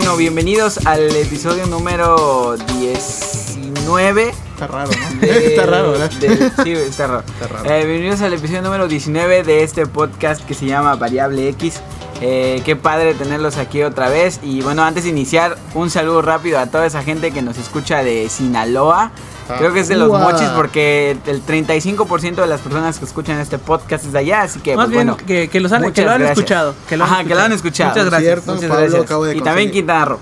Bueno, bienvenidos al episodio número 19. Está raro, ¿no? de- está raro, ¿verdad? de- sí, está raro. Está raro. Eh, bienvenidos al episodio número 19 de este podcast que se llama Variable X. Eh, qué padre tenerlos aquí otra vez. Y bueno, antes de iniciar, un saludo rápido a toda esa gente que nos escucha de Sinaloa. Creo que es de los mochis porque el 35% de las personas que escuchan este podcast es de allá. Así que, Más pues, bien bueno. que, que los han, que lo han gracias. escuchado. Que lo han Ajá, que lo han escuchado. Muchas gracias. Cierto. Muchas Pablo gracias. acabo de y también. Quintana Roo.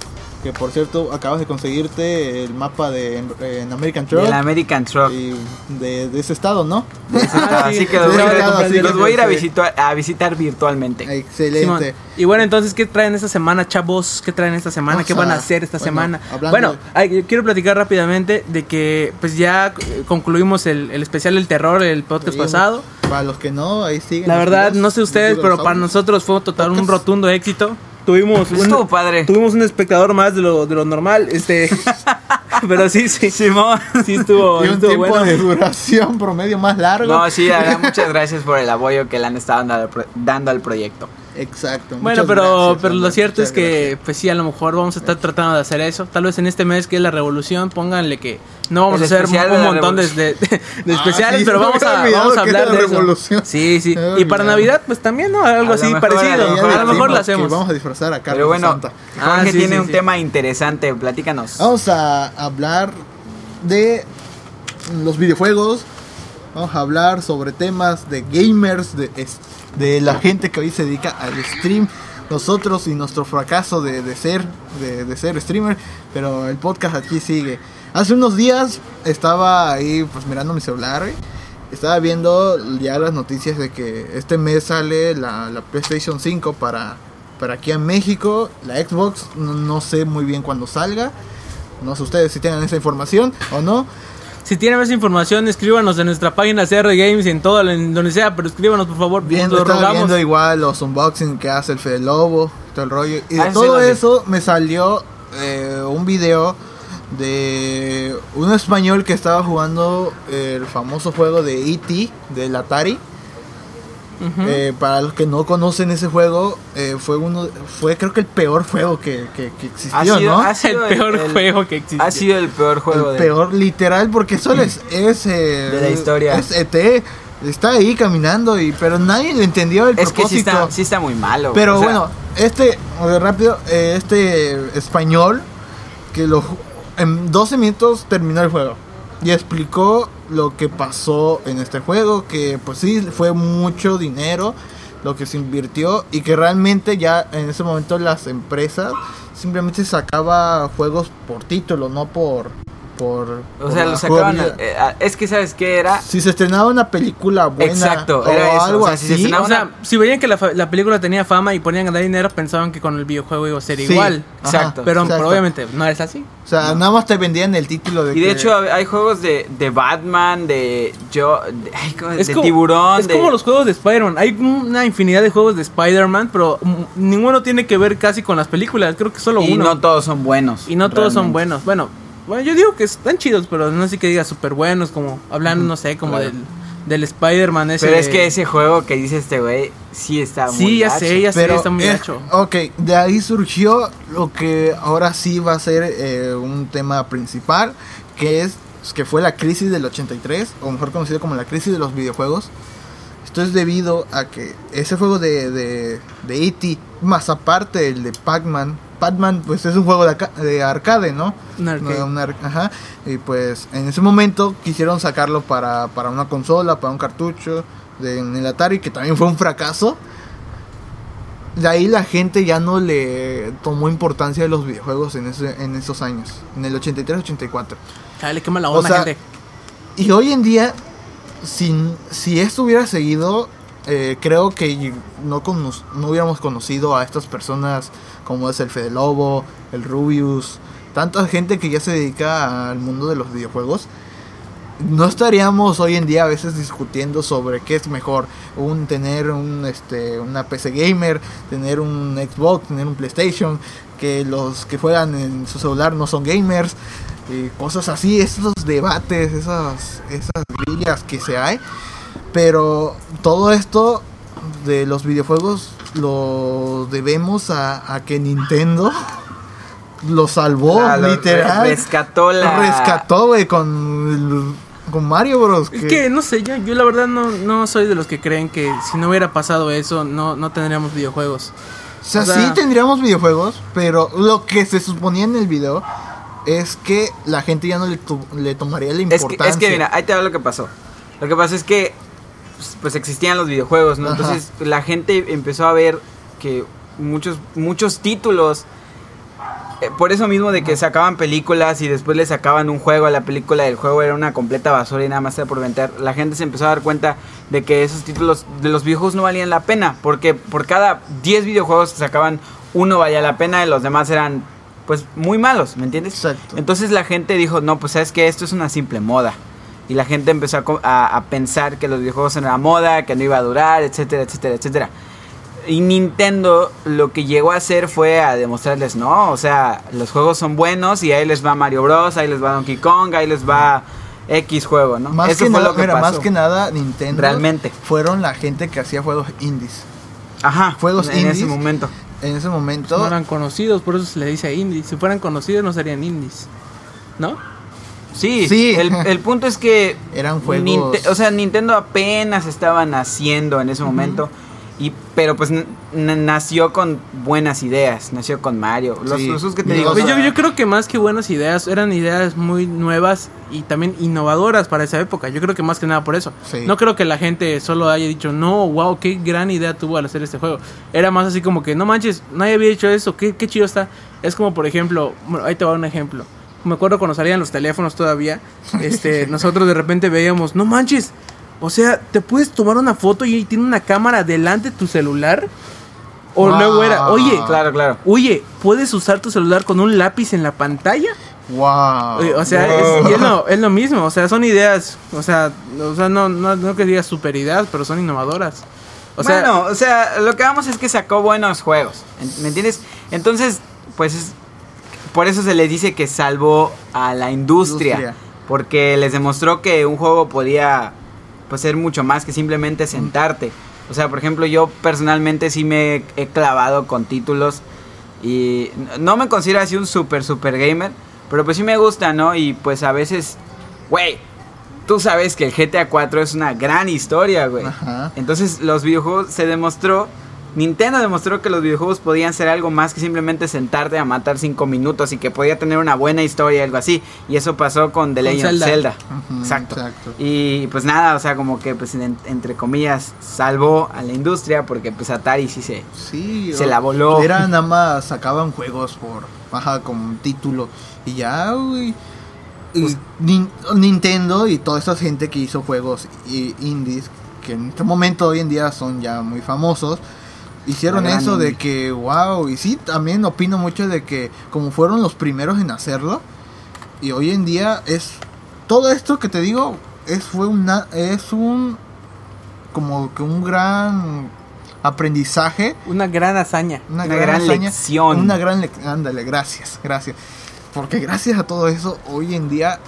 Que por cierto, acabas de conseguirte el mapa de en, en American Truck Del American Truck. y de, de ese estado, ¿no? Ah, Así sí, que los voy, a- los voy ir a visitar, a visitar virtualmente. Excelente. Y bueno, entonces, ¿qué traen esta semana, chavos? ¿Qué traen esta semana? ¿Qué van a hacer esta bueno, semana? Bueno, de- quiero platicar rápidamente de que pues ya concluimos el, el especial del terror, el podcast Sí, pasado. Para los que no, ahí siguen. La verdad, videos, no sé ustedes, pero para nosotros fue total un rotundo éxito. Tuvimos Pues estuvo un, padre. tuvimos un espectador más de lo, de lo normal, este, pero sí, sí, Simón. sí estuvo, Y un estuvo tiempo bueno. de duración promedio más largo. No, sí, muchas gracias por el apoyo que le han estado dando al, pro- dando al proyecto. Exacto. Bueno, pero, gracias, pero lo cierto es que, gracias. pues sí, a lo mejor vamos a estar tratando de hacer eso. Tal vez en este mes que es la revolución, pónganle que no vamos El a hacer un montón de, de- de Ah, especiales, sí, pero vamos a, vamos a hablar la de eso. revolución. Sí, sí. Había Y para. Navidad, pues también, ¿no? Algo así mejor, parecido. a lo A lo mejor lo hacemos. Vamos a disfrazar a Carlos Pero bueno, Santa. Jorge Ah, sí, tiene sí, un sí. tema interesante, platícanos. Vamos a hablar de los videojuegos. Vamos a hablar sobre temas de gamers, de, es- de la gente que hoy se dedica al stream. Nosotros y nuestro fracaso de, de ser de, de ser streamer, pero el podcast aquí sigue. Hace unos días estaba ahí pues mirando mi celular, güey. estaba viendo ya las noticias de que este mes sale la, la PlayStation 5 para, para aquí en México, la Xbox, no, no sé muy bien cuándo salga. No sé ustedes si tienen esa información o no. Si tienen más información, escríbanos en nuestra página CR Games en todo, en donde sea, pero escríbanos por favor, Viendo, lo estaba rogamos. viendo igual los unboxing que hace el Fede Lobo, todo el rollo. Y de Ah, todo eso me salió eh, un video de un español que estaba jugando el famoso juego de E.T. del Atari. Eh, para los que no conocen ese juego, eh, fue uno, fue creo que el peor juego que, que, que Ha existió, sido- ¿no? ha el sido peor el- juego que. Ha sido el peor juego el de... peor literal porque solo es, es, eh, De la historia. es ET está ahí caminando y pero nadie le entendió el Es que sí propósito está, sí está muy malo. pero o sea, bueno este rápido eh, este español que lo en 12 minutos terminó el juego y explicó lo que pasó en este juego que pues sí fue mucho dinero lo que se invirtió y que realmente ya en ese momento las empresas simplemente sacaba juegos por título no por por O por sea, lo sacaban... eh, ah, es que, ¿sabes qué era? Si se estrenaba una película buena Exacto, o era eso, algo o sea, si se O sea, si veían que la, la película tenía fama y ponían a dar dinero, pensaban que con el videojuego iba a ser Sí, igual. ajá, Exacto. Pero, exacto. pero obviamente no es así. o sea, nada más te vendían el título de Y de que- hecho hay juegos de, de Batman, de yo, de, ay, ¿cómo? Es de como, tiburón, es de- como los juegos de Spider-Man. Hay una infinidad de juegos de Spider-Man, pero ninguno tiene que ver casi con las películas. Creo que solo y uno. no todos son buenos. y no todos son buenos. Bueno, bueno, yo digo que están chidos, pero no sé que diga súper buenos, como hablando, no sé, como claro. del, del Spider-Man ese. Pero es que ese juego que dice este güey sí está muy Sí, ya gacho. sé, ya sé, pero está muy es- gacho. Ok, de ahí surgió lo que ahora sí va a ser eh, un tema principal, que es que fue la crisis del 83, o mejor conocido como la crisis de los videojuegos. Esto es debido a que ese juego de, de, de E.T., más aparte el de Pac-Man, Pac-Man pues es un juego de, de arcade, ¿no? Un arcade. Ajá. Y pues en ese momento quisieron sacarlo para, para una consola, para un cartucho de, en el Atari, que también fue un fracaso. De ahí la gente ya no le tomó importancia de los videojuegos en, ese, en esos años, en el 83-84. Dale, qué mala o onda, sea, gente. Y hoy en día, sin, si esto hubiera seguido, eh, creo que no, no hubiéramos conocido a estas personas como es el Fede Lobo, el Rubius, tanta gente que ya se dedica al mundo de los videojuegos. No estaríamos hoy en día a veces discutiendo sobre qué es mejor, un tener un este una PC gamer, tener un Xbox, tener un PlayStation, que los que juegan en su celular no son gamers, cosas así, esos debates, esas esas grillas que se hay, pero todo esto de los videojuegos lo debemos a, a que Nintendo lo salvó, Ah, lo literal. re- rescató la- Rescató, güey, con, con Mario Bros. Es que no sé, yo, yo la verdad no, no soy de los que creen que si no hubiera pasado eso, no, no tendríamos videojuegos. O sea, o sea- sí tendríamos videojuegos, pero lo que se suponía en el video es que la gente ya no le, le tomaría la Es que, importancia. es que mira, ahí te va lo que pasó. Lo que pasó es que pues, pues existían los videojuegos, ¿no? Ajá. Entonces la gente empezó a ver que muchos muchos títulos eh, por eso mismo de que sacaban películas y después le sacaban un juego a la película y el juego era una completa basura y nada más era por vender, la gente se empezó a dar cuenta de que esos títulos de los videojuegos no valían la pena, porque por cada 10 videojuegos que sacaban, uno valía la pena y los demás eran pues muy malos, ¿me entiendes? Exacto. Entonces la gente dijo, no, pues sabes que esto es una simple moda. Y la gente empezó a, a- a pensar que los videojuegos eran una moda, que no iba a durar, etcétera, etcétera, etcétera. Y Nintendo lo que llegó a hacer fue a demostrarles, no, o sea, los juegos son buenos y ahí les va Mario Bros, ahí les va Donkey Kong, ahí les va X juego, ¿no? Más Eso que fue nada, lo que mira, pasó. más que nada Nintendo Realmente. fueron la gente que hacía juegos indies. Ajá, juegos en indies. ese momento. En ese momento No eran conocidos, por eso se le dice indies. Si fueran conocidos no serían indies. ¿No? Sí, Sí. El, el punto es que eran juegos Ninte- o sea, Nintendo apenas estaba naciendo en ese momento. Y, pero pues nació con buenas ideas, nació con Mario. Los, Sí. usos que te Digo, Pues yo, yo creo que más que buenas ideas, eran ideas muy nuevas y también innovadoras para esa época. Yo creo que más que nada por eso. Sí. No creo que la gente solo haya dicho, no, wow, qué gran idea tuvo al hacer este juego. Era más así como que, no manches, nadie había hecho eso, qué, qué chido está. Es como, por ejemplo, bueno, ahí te va un ejemplo. Me acuerdo cuando salían los teléfonos todavía, este, nosotros de repente veíamos, no manches, o sea, te puedes tomar una foto y tiene una cámara delante de tu celular. O Wow. luego era, oye, Claro, claro. Oye, ¿puedes usar tu celular con un lápiz en la pantalla? wow. Oye, o sea, Wow. es, es, lo, es lo mismo, o sea, son ideas, o sea, o sea no, no, no que digas super ideas, pero son innovadoras. O sea, bueno, o sea, lo que vamos es que sacó buenos juegos. ¿en- ¿Me entiendes? Entonces, pues es- por eso se les dice que salvó a la industria, Industria. Porque les demostró que un juego podía pues, ser mucho más que simplemente sentarte. O sea, por ejemplo, yo personalmente sí me he clavado con títulos y no me considero así un super, super gamer, pero pues sí me gusta, ¿no? Y pues a veces, güey, tú sabes que el GTA 4 es una gran historia, güey. Entonces los videojuegos se demostró, Nintendo demostró que los videojuegos podían ser algo más que simplemente sentarte a matar 5 minutos y que podía tener una buena historia, algo así. Y eso pasó con The Con Legend of Zelda. Exacto. exacto. Y pues nada, o sea, como que pues en- entre comillas salvó a la industria porque pues Atari sí se... Sí, Se la voló. Era nada más, sacaban juegos por, ajá, como título. Y ya, güey. Y Pues Nin- Nintendo y toda esa gente que hizo juegos indies, que en este momento hoy en día son ya muy famosos, hicieron eso de que, wow, y sí, también opino mucho de que como fueron los primeros en hacerlo, y hoy en día es, todo esto que te digo, es, fue una, es un, como que un gran aprendizaje una gran hazaña. una, Una gran, gran hazaña, lección. Una gran lección. Ándale, gracias, gracias. Porque gracias a todo eso, hoy en día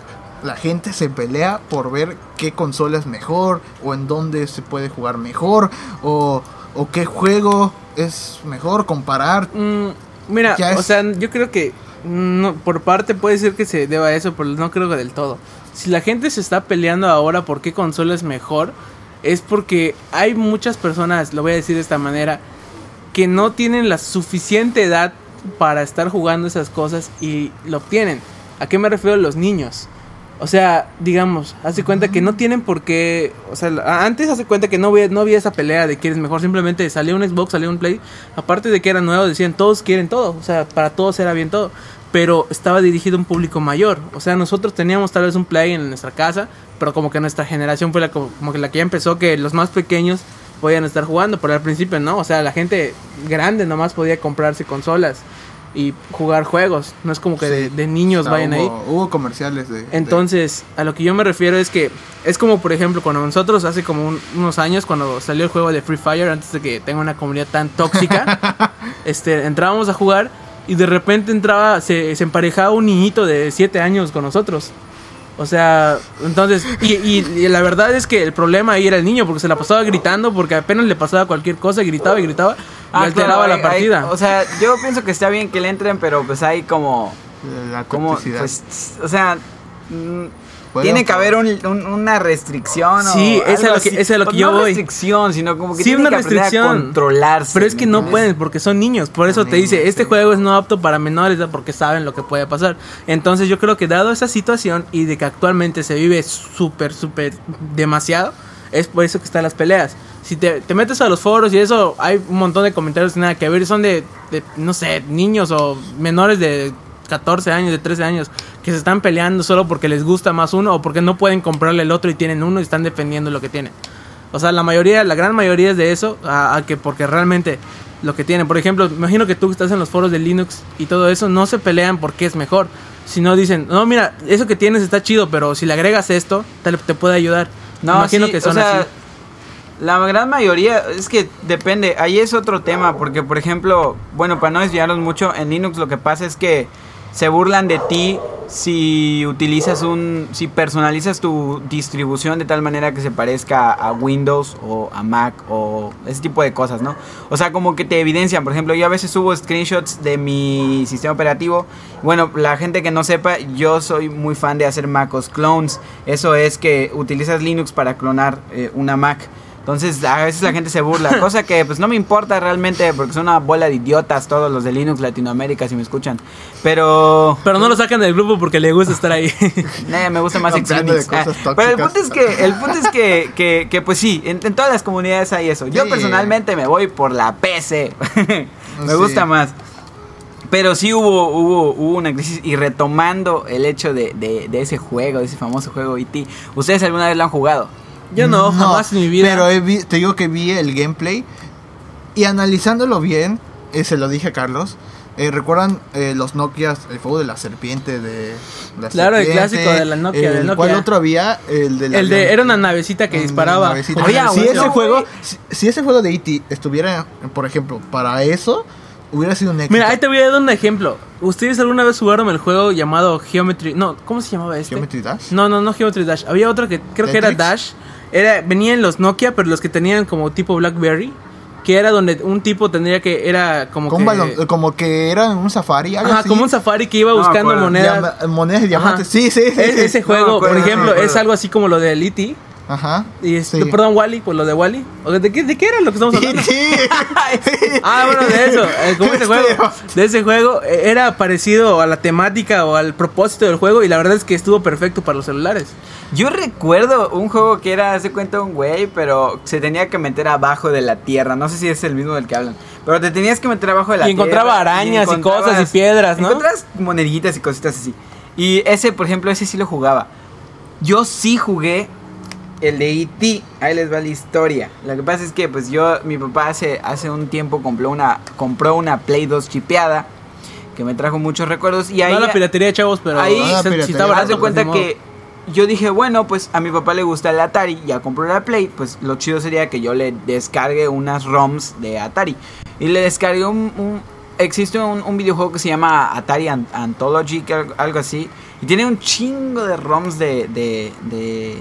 la gente se pelea por ver qué consola es mejor, o en dónde se puede jugar mejor, o, o qué juego es mejor, comparar. Mm, mira, Ya o es- sea, yo creo que no, por parte puede ser que se deba a eso, pero no creo que del todo. Si la gente se está peleando ahora por qué consola es mejor, es porque hay muchas personas, lo voy a decir de esta manera, que no tienen la suficiente edad para estar jugando esas cosas y lo obtienen. ¿A qué me refiero los niños? O sea, digamos, hace cuenta que no tienen por qué. O sea, antes hace cuenta que no había, no había esa pelea de quién es mejor. Simplemente salía un Xbox, salía un Play. Aparte de que era nuevo, decían todos quieren todo. O sea, para todos era bien todo. Pero estaba dirigido a un público mayor. O sea, nosotros teníamos tal vez un Play en nuestra casa. Pero como que nuestra generación fue la que ya empezó, que los más pequeños podían estar jugando. Pero al principio no. O sea, la gente grande nomás podía comprarse consolas y jugar juegos. No es como que de, Sí. de niños O sea, vayan ahí. hubo, comerciales de. de- Entonces, a lo que yo me refiero es que es como, por ejemplo, cuando nosotros hace como un- unos años, cuando salió el juego de Free Fire, antes de que tenga una comunidad tan tóxica, este, entrábamos a jugar y de repente entraba, se, se emparejaba un niñito de 7 años con nosotros. O sea, entonces, y, y- y la verdad es que el problema ahí era el niño, porque se la pasaba gritando, porque apenas le pasaba cualquier cosa, y gritaba y gritaba. Ah, alteraba claro, la hay- partida. hay- o sea, yo pienso que está bien que le entren, pero pues hay como. La como pues, o sea. mm, tiene que por- haber un- un- una restricción. o Sí, esa es lo que- así. esa es lo que Pues yo no voy. restricción, sino como que Sí, tienen una que a restricción. controlarse. Pero es que ¿me no pueden porque son niños. Por eso te dice, este sí. juego es no apto para menores ¿no? porque saben lo que puede pasar. Entonces yo creo que dado esa situación y de que actualmente se vive súper, súper demasiado, es por eso que están las peleas. Si te, te metes a los foros y eso, hay un montón de comentarios sin nada que ver. Son de, de, no sé, niños o menores de 14 años, de 13 años, que se están peleando solo porque les gusta más uno o porque no pueden comprarle el otro y tienen uno y están defendiendo lo que tienen. O sea, la mayoría, la gran mayoría es de eso, a, a que porque realmente lo que tienen. Por ejemplo, imagino que tú estás en los foros de Linux y todo eso, no se pelean porque es mejor, sino dicen, no, mira, eso que tienes está chido, pero si le agregas esto, te, te puede ayudar. No, imagino sí, que son o sea, así. La gran mayoría, es que depende, ahí es otro tema, porque por ejemplo, bueno, para no desviarnos mucho, en Linux lo que pasa es que se burlan de ti si utilizas un, si personalizas tu distribución de tal manera que se parezca a Windows o a Mac o ese tipo de cosas, ¿no? O sea, como que te evidencian, por ejemplo, yo a veces subo screenshots de mi sistema operativo. Bueno, la gente que no sepa, yo soy muy fan de hacer MacOS clones. Eso es que utilizas Linux para clonar eh, una Mac. Entonces a veces la gente se burla, cosa que pues no me importa realmente porque son una bola de idiotas todos los de Linux Latinoamérica si me escuchan. Pero Pero no lo sacan del grupo porque le gusta estar ahí. eh, me gusta más Xenix. Ah, pero el punto es que, el punto es que, que, que, pues sí, en, en todas las comunidades hay eso. Yo Sí. personalmente me voy por la PC. me Sí. gusta más. Pero sí hubo, hubo, hubo una crisis y retomando el hecho de, de, de ese juego, de ese famoso juego E.T. ¿Ustedes alguna vez lo han jugado? Yo no, jamás en mi vida. Pero he vi- te digo que vi el gameplay y analizándolo bien, eh, se lo dije a Carlos. eh, ¿Recuerdan eh, los Nokias, el fuego de la serpiente de la Claro, el clásico de la Nokia, El, Nokia. ¿Cuál otro había? El de la el de, era una navecita que una disparaba. navecita. Había si ese juego, si, si ese juego de E.T. estuviera, por ejemplo, para eso, hubiera sido un éxito. Mira, ahí te voy a dar un ejemplo. ¿Ustedes alguna vez jugaron el juego llamado Geometry? No, ¿cómo se llamaba este? Geometry Dash. No, no, no Geometry Dash. Había otro que creo que era. Dash. Era, venían los Nokia, pero los que tenían como tipo Blackberry. Que era donde un tipo tendría que. Era como que. balón, como que era un safari, algo Ajá, así. como un safari que iba buscando monedas. Monedas de diamantes. Sí, sí, sí. Es- sí. ese juego, por ejemplo, es algo así como lo de E.T. Ajá. Y es, Sí. Perdón, Wally, pues lo de Wally. ¿De qué, ¿De qué era lo que estamos hablando? Ah, bueno, de eso. eh, ese Este, juego, de ese juego eh, era parecido a la temática o al propósito del juego y la verdad es que estuvo perfecto para los celulares. Yo recuerdo un juego que era, hace cuenta un güey, pero se tenía que meter abajo de la tierra. No sé si es el mismo del que hablan. Pero te tenías que meter abajo de la Y tierra. encontraba arañas y cosas y piedras, ¿no? Encontrabas moneditas y cositas así. Y ese, por ejemplo, ese sí lo jugaba. Yo sí jugué el de E.T. Ahí les va la historia. Lo que pasa es que, pues yo, mi papá hace, hace un tiempo compró una, compró una Play 2 chipeada. Que me trajo muchos recuerdos. Y ahí. no la piratería, chavos, pero ahí se- si está Haz de pues, cuenta modo. que yo dije, bueno, pues a mi papá le gusta el Atari, ya compró la Play, pues lo chido sería que yo le descargue unas ROMs de Atari. Y le descargué un... un- existe un, un videojuego que se llama Atari An- Anthology, que algo, algo así. Y tiene un chingo de ROMs de... de, de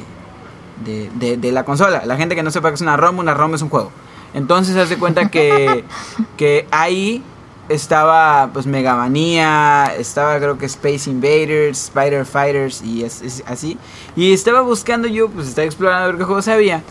de, de- de la consola. La gente que no sepa que es una ROM, una ROM es un juego. Entonces, haz de cuenta que, que ahí estaba pues Mega Manía, estaba creo que Space Invaders, Spider Fighters y es, es así. Y estaba buscando yo, pues estaba explorando a ver qué juegos había.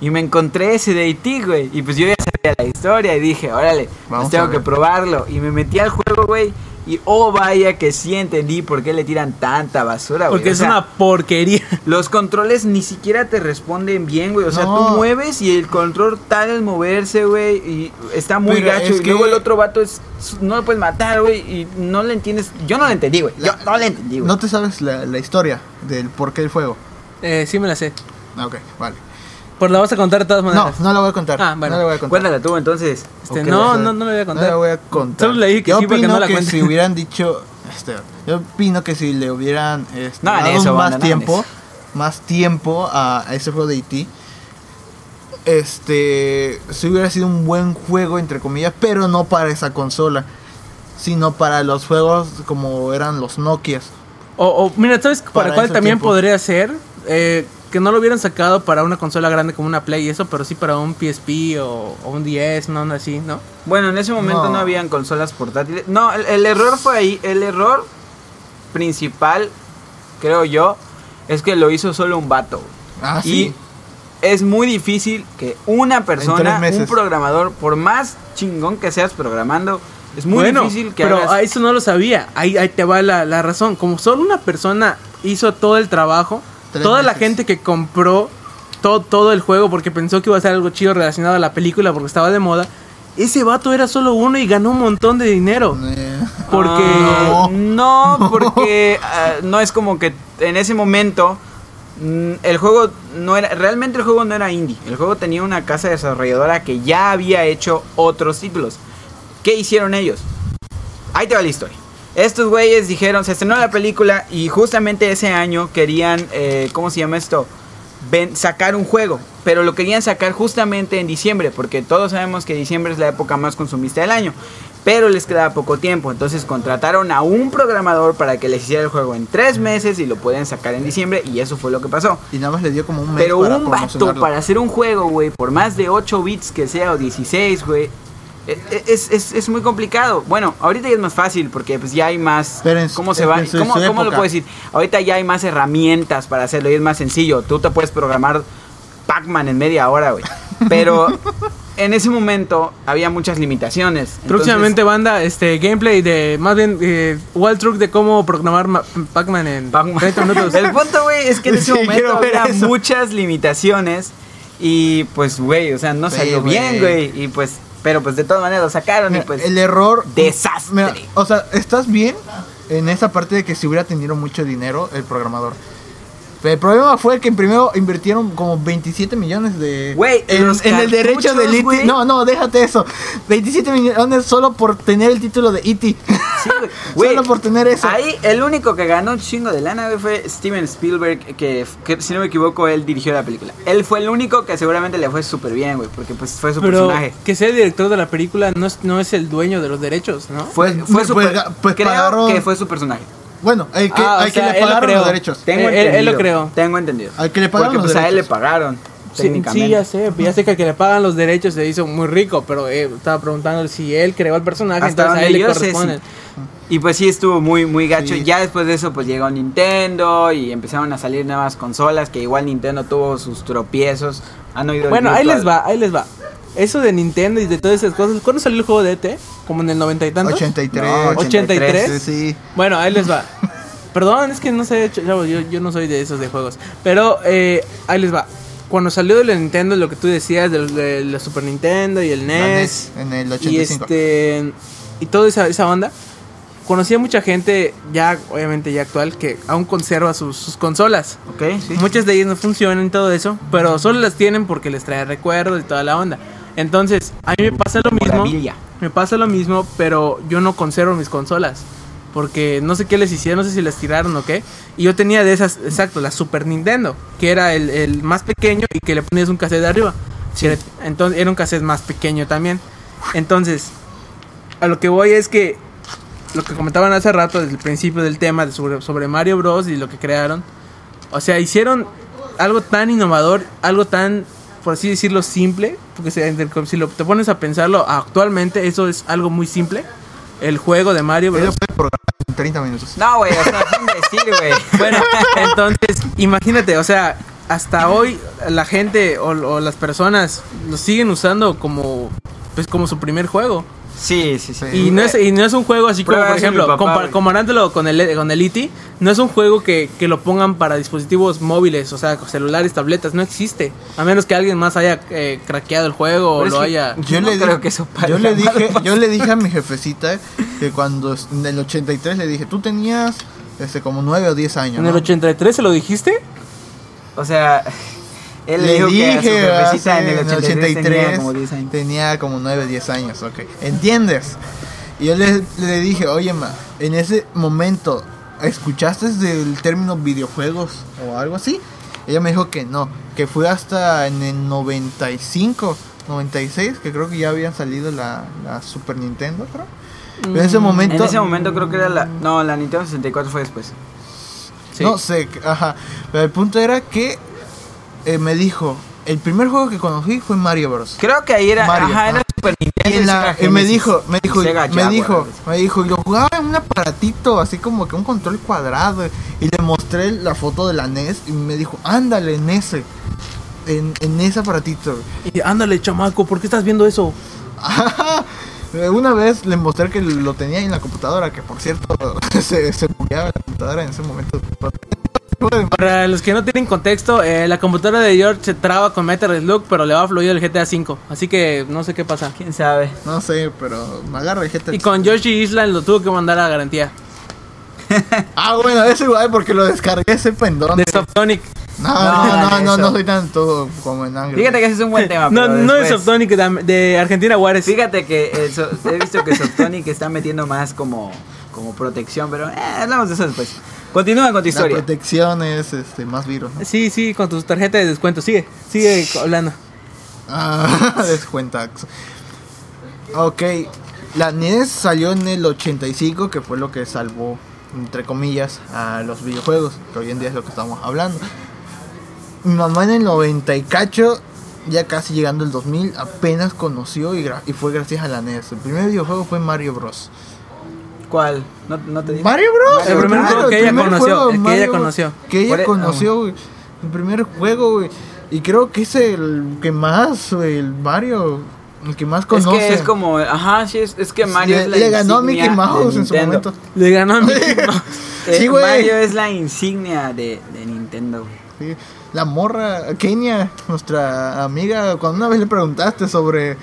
Y me encontré ese de IT, güey. Y pues yo ya sabía la historia y dije, órale, Vamos pues tengo que probarlo. Y me metí al juego, güey. Y oh, vaya que sí entendí por qué le tiran tanta basura, güey. Porque O es sea, una porquería. los controles ni siquiera te responden bien, güey. O sea, No. tú mueves y el control tal es moverse, güey. Y está muy Pero gacho. es Y luego el otro vato es. No lo puedes matar, güey. Y no le entiendes. Yo no lo entendí, güey. Yo no le entendí, güey. No te sabes la, la historia del por qué el juego. Eh, sí me la sé. Ah, Ok, vale. Pues la vas a contar de todas No, maneras. no lo voy a contar. Ah, bueno. No lo voy a contar. Cuéntala tú, entonces. Este, no, no, no le voy a No contar. la voy a contar. Solo le dije que yo sí para que opino no la que cuente. si hubieran dicho, este, yo opino que si le hubieran este, No dado eso, más banda, no tiempo, más tiempo a, a ese juego de E.T., este, si hubiera sido un buen juego entre comillas, pero no para esa consola, sino para los juegos como eran los Nokias. O, o, mira, ¿sabes para, Para cuál también tiempo. podría ser? Eh, que no lo hubieran sacado para una consola grande como una Play y eso, pero sí para un PSP o, o un 10, no, no así, ¿no? Bueno, en ese momento no, No. habían consolas portátiles. No, el, el error fue ahí. El error principal, creo yo, es que lo hizo solo un vato. Ah, Y sí. es muy difícil que una persona, un programador, por más chingón que seas programando, es muy bueno, difícil que pero hagas... a eso no lo sabía. Ahí, ahí te va la, la razón. Como solo una persona hizo todo el trabajo, Tres toda la gente que compró todo, todo el juego porque pensó que iba a ser algo chido relacionado a la película porque estaba de moda, ese vato era solo uno y ganó un montón de dinero. Porque... Ah, no, porque ah, no es como que en ese momento mm, el juego no era realmente el juego no era indie. El juego tenía una casa desarrolladora que ya había hecho otros títulos. ¿Qué hicieron ellos? Ahí te va la historia. Estos güeyes dijeron, se estrenó la película y justamente ese año querían, eh, ¿cómo se llama esto? Ven- sacar un juego, pero lo querían sacar justamente en diciembre, porque todos sabemos que diciembre es la época más consumista del año, pero les quedaba poco tiempo, entonces contrataron a un programador para que les hiciera el juego en tres meses y lo pueden sacar en diciembre. Y eso fue lo que pasó. y nada más le dio como un mes Pero para un vato para hacer un juego, güey, por más de 8 bits que sea o 16, güey, es, es, es muy complicado. Bueno, ahorita ya es más fácil porque pues ya hay más... Pero en ¿Cómo se en va? su- ¿Cómo, su cómo lo puedo decir? Ahorita ya hay más herramientas para hacerlo y es más sencillo. Tú te puedes programar Pac-Man en media hora, güey. Pero en ese momento había muchas limitaciones. Entonces, Próximamente banda, este gameplay de, más bien, eh, Wild Truck de cómo programar ma- Pac-Man en Pac-Man. 30 minutos. El punto, güey, es que en ese Sí, momento había eso. muchas limitaciones y pues, güey, o sea, no salió bien, güey. Y pues, pero pues de todas maneras lo sacaron y pues... el error. desastre. Mira, o sea, estás bien en esa parte de que si hubiera tenido mucho dinero el programador. El problema fue que primero invirtieron como 27 millones de. Güey, en, los en el derecho del E.T. No, no, déjate eso. 27 millones solo por tener el título de E.T. Sí, güey. Solo por tener eso. Ahí el único que ganó un chingo de lana güey, fue Steven Spielberg, que, que, si no me equivoco él dirigió la película. Él fue el único que seguramente le fue súper bien, güey, porque pues fue su Pero personaje. que sea el director de la película no es, no es el dueño de los derechos, ¿no? Fue, fue su pues, pues, creo pagaron- que fue su personaje. Bueno, el que, Ah, o al que sea, le lo pagaron creó. los derechos. Tengo Eh, él- él entendido. lo creó. Tengo entendido. Al que le pagaron Porque los pues a él le derechos. pagaron. Sí, técnicamente. sí, ya sé, ya sé que al que le pagan los derechos se hizo muy rico, pero eh, estaba preguntando si él creó el personaje, Hasta entonces a donde él le yo sé, corresponde. sí. Y pues sí estuvo muy muy gacho. Sí. Ya después de eso pues llegó Nintendo y empezaron a salir nuevas consolas que igual Nintendo tuvo sus tropiezos. Han oído el Bueno, ahí Virtual- les va, ahí les va. Eso de Nintendo y de todas esas cosas, ¿cuándo salió el juego de ET? ¿Como en el 90 y tantos? 83. No, 83. Sí, sí. Bueno, ahí les va. Perdón, es que no sé, chavos, yo, yo no soy de esos de juegos. Pero eh, ahí les va. Cuando salió de la Nintendo, lo que tú decías de, de la Super Nintendo y el NES, NES en el y 85. este y toda esa, esa onda, conocí a mucha gente ya, obviamente ya actual, que aún conserva sus, sus consolas. Ok, sí. Muchas de ellas no funcionan y todo eso, pero solo las tienen porque les trae recuerdos y toda la onda. Entonces, a mí me pasa lo mismo. Maravilla. Me pasa lo mismo, pero yo no conservo mis consolas. Porque no sé qué les hicieron, no sé si las tiraron o qué. Y yo tenía de esas, exacto, la Super Nintendo, que era el, el más pequeño y que le ponías un cassette de arriba. Sí, Entonces era un cassette más pequeño también. Entonces, a lo que voy es que lo que comentaban hace rato desde el principio del tema de sobre, sobre Mario Bros. y lo que crearon. O sea, hicieron algo tan innovador, algo tan, por así decirlo, simple. Porque se- si lo, te pones a pensarlo, actualmente eso es algo muy simple. El juego de Mario Bros. puede programar en 30 minutos. No, güey, o sea, es un imbécil, güey. Bueno, entonces, imagínate, o sea, hasta hoy la gente o, o las personas lo siguen usando como, pues, como su primer juego. Sí, sí, sí. Y no, es, y no es un juego así como, por ejemplo, papá, comparándolo con el, con el E.T., no es un juego que, que lo pongan para dispositivos móviles, o sea, celulares, tabletas, no existe. A menos que alguien más haya eh, craqueado el juego o lo haya... Yo, No le creo di- que eso pare yo le la dije, yo le dije a mi jefecita que cuando en el 83 le dije, tú tenías este como 9 o 10 años. ¿En ¿no? el 83 se lo dijiste? O sea, él le dijo que a su dije en el 83, tenía como 10 años. tenía como 9, 10 años, ok. ¿Entiendes? Y yo le, le dije, oye, ma, en ese momento, ¿escuchaste del término videojuegos o algo así? Ella me dijo que no, que fue hasta en el 95, 96, que creo que ya habían salido la, la Super Nintendo, creo. En ese Mm, momento... En ese momento creo que era la... No, la Nintendo 64 fue después. Sí. No sé, ajá. Pero el punto era que eh, me dijo, el primer juego que conocí fue Mario Bros. Creo que ahí era, Mario, ajá, era. Super Nintendo. Y, en la- Sega y me dijo, me dijo, me Jaguar, dijo, me dijo, y lo jugaba en un aparatito, así como que un control cuadrado. Y le mostré la foto de la NES y me dijo, ándale en ese, en, en ese aparatito. Y ándale, chamaco, ¿por qué estás viendo eso? Una vez le mostré que lo tenía en la computadora, que por cierto se, se bugueaba la computadora en ese momento. Para los que no tienen contexto, eh, la computadora de George se traba con Metal Slug, pero le va a fluir el GTA V. Así que no sé qué pasa. ¿Quién sabe? No sé, pero me agarra el GTA. Y con Yoshi Island lo tuvo que mandar a garantía. Ah, bueno, es igual porque lo descargué ese pendón. De Softonic. No, No, no, no, no, eso. no soy tanto como en Angry. Fíjate que ese es un buen tema. No, pero no de después- Softonic, de, de Argentina Juárez. Fíjate que so- he visto que Softonic está metiendo más como, como protección, pero eh, hablamos de eso después. Continúa con tu La historia. protección es este, más virus. ¿no? Sí, sí, con tus tarjetas de descuento. Sigue, sigue hablando. Ah, descuentax. Ok, la NES salió en el 85, que fue lo que salvó, entre comillas, a los videojuegos, que hoy en día es lo que estamos hablando. Mi mamá en el 90 y cacho, ya casi llegando el 2000, apenas conoció y, gra- y fue gracias a la NES. El primer videojuego fue Mario Bros. ¿Cuál? ¿No, no te dije? Mario Bros. El primer claro, juego que el ella conoció, el que Mario ella conoció. Que ella Por e- conoció, güey. El primer juego, güey. Y creo que es el que más, güey, el Mario, el que más Es conoce. que es como, ajá, sí, es, es que Mario le, es la le ganó a Mickey Mouse en su momento. Le ganó a Mickey Mouse. Sí, güey. Mario es la insignia de, de Nintendo. güey. Sí. La morra, Kenia, nuestra amiga, cuando una vez le preguntaste sobre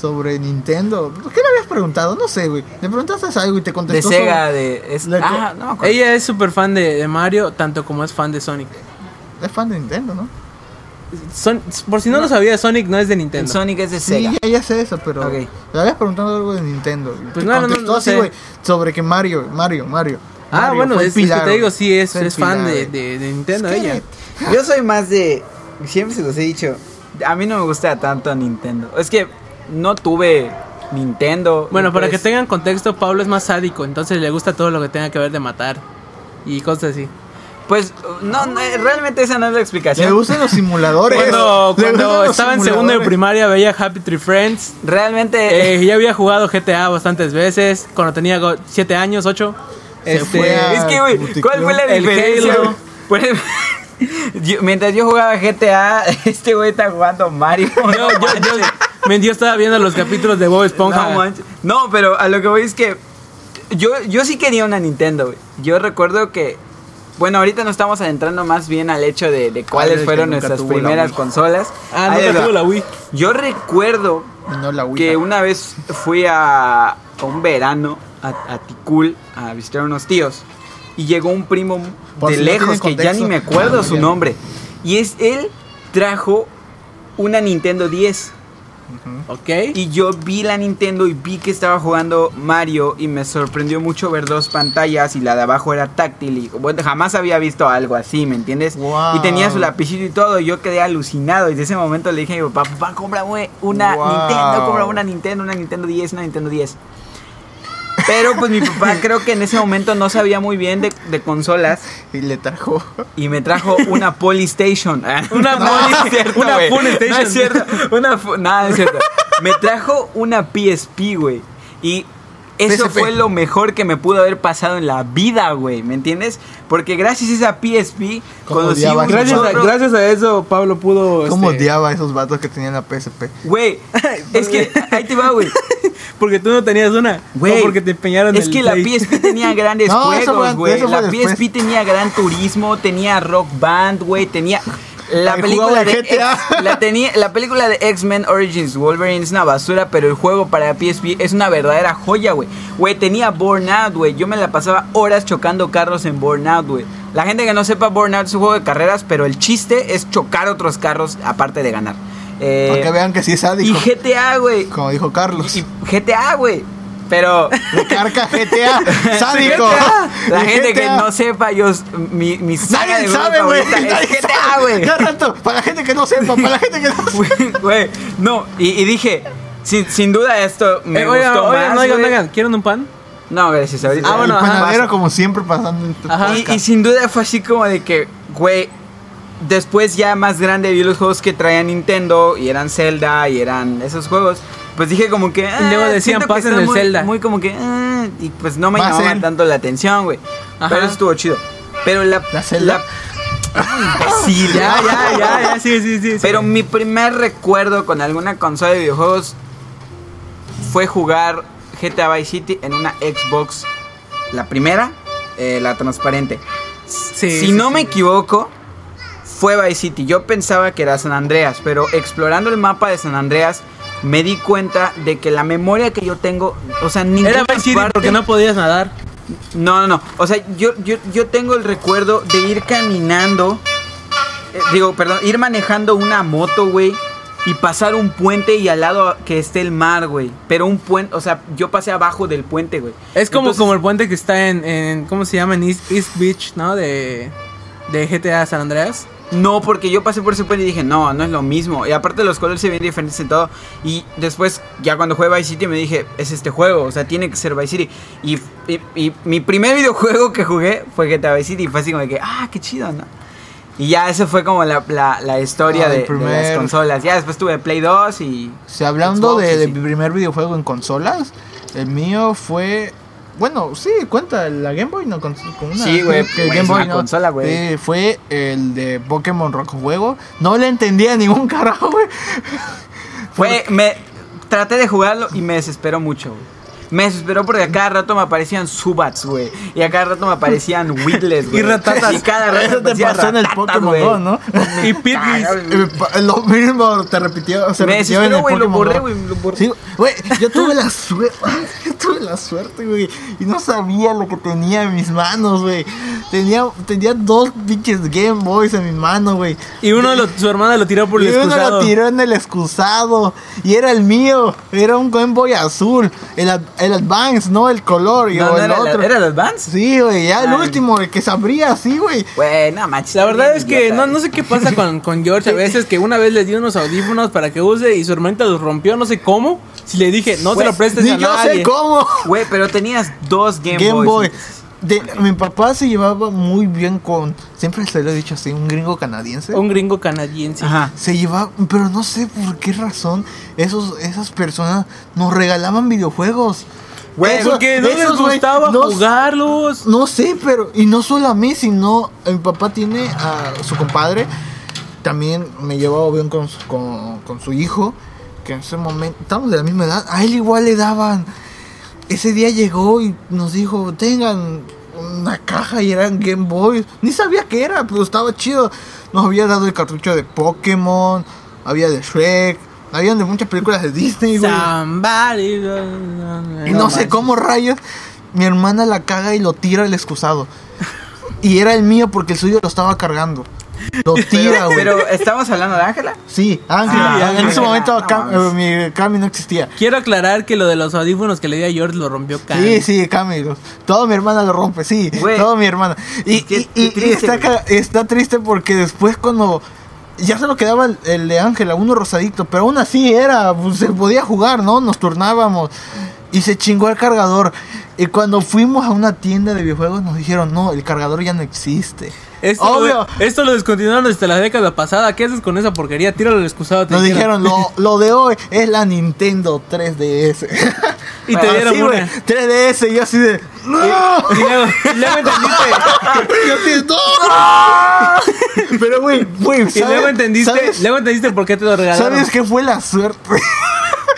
sobre Nintendo, ¿qué le habías preguntado? No sé, güey. Le preguntaste algo y te De contestó. Sega, sobre- de... Es, ah, no me acuerdo. Ella es súper fan de, de Mario, tanto como es fan de Sonic. Es fan de Nintendo, ¿no? Son, por si no, lo sabía, Sonic no es de Nintendo. Sonic es de Sí, Sega. ya, ya sé eso, pero Ok. le habías preguntado algo de Nintendo. Pues te no, no, no, contestó no así, sé. güey, sobre que Mario, Mario, Mario. Ah, Mario bueno, es, es que pilar, te digo, sí, es, es fan pilar, de, de, de Nintendo Es que- ella. Yo soy más de... Siempre se los he dicho. A mí no me gusta tanto Nintendo. Es que no tuve Nintendo. Bueno, para que pues- tengan contexto, Pablo es más sádico, entonces le gusta todo lo que tenga que ver de matar y cosas así. Pues no, no, realmente esa no es la explicación. Le gustan los simuladores. Cuando, estaba en segundo de primaria veía Happy Tree Friends. Realmente... Eh, ya había jugado GTA bastantes veces, cuando tenía 7 años, 8. Se Este, fue a- Es que, güey. ¿cuál fue la El diferencia? Yo- mientras yo jugaba GTA, este güey está jugando Mario. yo, yo, men, yo estaba viendo los capítulos de Bob Esponja. No, manches. No, pero a lo que voy es que yo, yo sí quería una Nintendo, güey. Yo recuerdo que, bueno, ahorita nos estamos adentrando más bien al hecho de, de cuáles fueron nuestras primeras consolas. ah, no tuvo la Wii. Yo recuerdo Y no la Wii. que una vez fui a, a un verano a, a Ticul a visitar unos tíos y llegó un primo Por de si no lejos que ya ni me acuerdo Ah, su nombre y es él trajo una Nintendo 10 Ok. y yo vi la Nintendo y vi que estaba jugando Mario y me sorprendió mucho ver dos pantallas y la de abajo era táctil y bueno, jamás había visto algo así, ¿me entiendes? Wow. Y tenía su lapicito y todo y yo quedé alucinado y desde ese momento le dije a mi papá, papá, cómprame una Wow. Nintendo, cómprame una Nintendo, una Nintendo 10, una Nintendo 10. Pero pues mi papá creo que en ese momento no sabía muy bien de, de consolas Y le trajo. y me trajo una Polystation. Ah, Una no, Poly- no es cierto, una. Polystation. No es cierto. Una nada, es cierto. Me trajo una PSP, güey. Y eso PSP. fue lo mejor que me pudo haber pasado en la vida, güey. ¿Me entiendes? Porque gracias a esa PSP Como conocí odiaba un a Gracias a, gracias a eso, Pablo pudo. ¿Cómo este, odiaba a esos vatos que tenían la PSP? Güey, es que ahí te va, güey. Porque tú no tenías una. Güey, o porque te empeñaron Es el que la. PSP tenía grandes No, juegos, güey. La después. PSP tenía Gran Turismo, tenía Rock Band, güey, tenía la película de GTA. X- la tenía la película de X-Men Origins Wolverine es una basura, pero el juego para PSP es una verdadera joya, güey. Güey, tenía Burnout, güey. Yo me la pasaba horas chocando carros en Burnout, güey. La gente que no sepa Burnout es un juego de carreras, pero el chiste es chocar otros carros aparte de ganar. Eh, Para que vean que sí es y sádico. GTA, güey. Como dijo Carlos. Y GTA, güey. Pero Carca GTA. sádico. la gente que no sepa, yo mi, mi saga Nadie de sabe, güey. favorita Nadie es GTA, sabe. güey. Rato, para la gente que no sepa, para la gente que no sepa. Güey, no, y, y dije, sin, sin duda esto me Eh, oigan, gustó oigan, más. oigan, güey. oigan, ¿quieren un pan? No, gracias, ahorita. Ah, bueno, el panadero como siempre pasando en tu Ajá. Y, y sin duda fue así como de que, güey, después ya más grande vi los juegos que traía Nintendo y eran Zelda y eran esos juegos. Pues dije como que... Y luego ah, decían, "Pasen está el muy- Zelda". Muy como que... ah, y pues no me Pasen. llamaba tanto la atención, güey. Ajá. Pero estuvo chido. Pero la... ¿La Zelda? Sí, Ya, ya, ya, ya, sí, sí, sí. sí. Pero mi primer recuerdo con alguna consola de videojuegos fue jugar GTA Vice City en una Xbox. La primera, eh, la transparente. Sí, si sí, no sí. me equivoco, fue Vice City. Yo pensaba que era San Andreas, pero explorando el mapa de San Andreas me di cuenta de que la memoria que yo tengo, o sea, ninguna Era Vice parte- porque no podías nadar. no, no, no. O sea, yo, yo, yo tengo el recuerdo de ir caminando. eh, digo, perdón, ir manejando una moto, güey. Y pasar un puente y al lado que esté el mar, güey. Pero un puente, o sea, yo pasé abajo del puente, güey. Es como, Entonces- como el puente que está en, en ¿cómo se llama? En East, East Beach, ¿no? De, de GTA San Andreas. No, porque yo pasé por ese puente y dije, no, no es lo mismo. Y aparte los colores se ven diferentes y todo. Y después, ya cuando jugué Vice City, me dije, es este juego, o sea, tiene que ser Vice City. Y, y- y mi primer videojuego que jugué fue GTA Vice City. Y fue así como de que, ah, qué chido, ¿no? Y ya esa fue como la, la, la historia Ah, de, las consolas. Ya después tuve Play 2 y... Si hablando Xbox, de, y de sí. mi primer videojuego en consolas, el mío fue. Bueno, sí, cuenta, la Game Boy no con, con una. Sí, güey, que pues, Game Boy una no. consola, güey. Sí, fue el de Pokémon Rock Juego. No le entendía ningún carajo, güey. Fue, me... Traté de jugarlo y me desesperó mucho, güey. Me desesperó porque a cada rato me aparecían Subats, güey. Y a cada rato me aparecían Whitles, güey. Y ratatas. Y cada rato Eso te pasó en el Pokémon güey. Go, ¿no? Y Pitlis. Eh, Lo mismo te repitió. Se Me repitió en desesperó, el güey, lo borré, Go. güey, lo borré. Sí, güey, yo tuve la suerte, yo tuve la suerte, güey, y no sabía lo que tenía en mis manos, güey. Tenía, tenía dos pinches Game Boys en mis manos, güey. Y uno, lo- su hermana lo tiró por Y el uno excusado. lo tiró en el excusado. Y era el mío. Era un Game Boy azul. El, el Advance, no el color. Y No, o no el era, el- otro. ¿Era el Advance? Sí, güey, ya el último, el que se abría así, güey. Güey, no manches. La verdad es que no, no sé qué pasa con, con George a veces, que una vez le dio unos audífonos para que use y su hermanita los rompió, no sé cómo. Si le dije, no se Güey, lo prestes Ni a yo nadie. sé cómo. Güey, pero tenías dos Game, Game Boys. Boy. De- mi papá se llevaba muy bien con. Siempre se lo he dicho así, un gringo canadiense. Un gringo canadiense. Ajá. Se llevaba, pero no sé por qué razón esos, esas personas nos regalaban videojuegos. Güey, Eso- Porque no les esos, gustaba no- jugarlos. No sé, pero. Y no solo a mí, sino. Mi papá tiene a su compadre. También me llevaba bien con, con, con su hijo. Que en ese momento. Estamos de la misma edad. A él igual le daban. Ese día llegó y nos dijo: Tengan una caja y eran Game Boy. Ni sabía qué era, pero estaba chido. Nos había dado el cartucho de Pokémon. Había de Shrek. Habían de muchas películas de Disney, güey. Somebody- Y no, sé cómo rayos, mi hermana la caga y lo tira el excusado. Y era el mío porque el suyo lo estaba cargando. Lo tira, güey. Pero estamos hablando de Ángela. Sí, Ángela. Ah, en ese momento no Cam- mames. eh, mi Cami no existía. Quiero aclarar que lo de los audífonos que le di a George lo rompió Cam. Sí, sí, Cami. Todo mi hermana lo rompe, sí. Güey. Todo mi hermana. Y, Qué- y- qué y- y triste, está, triste porque después cuando... Ya se lo quedaba el, el de Ángela, uno rosadito, pero aún así era, pues, se podía jugar, ¿no? Nos turnábamos. Y se chingó el cargador. Y cuando fuimos a una tienda de videojuegos nos dijeron, no, el cargador ya no existe. Esto, Obvio. Lo, esto lo descontinuaron desde la década pasada. ¿Qué haces con esa porquería? Tíralo al excusado. Nos dijeron, lo, lo de hoy es la Nintendo 3DS. Y te dieron Así, güey, una. 3DS y yo así de... ¡No! Y luego, entendiste. Yo así de, ¡No! Pero, güey, güey, Y luego ¿sabes- entendiste, ¿sabes, luego entendiste por qué te lo regalaron. ¿Sabes qué fue la suerte?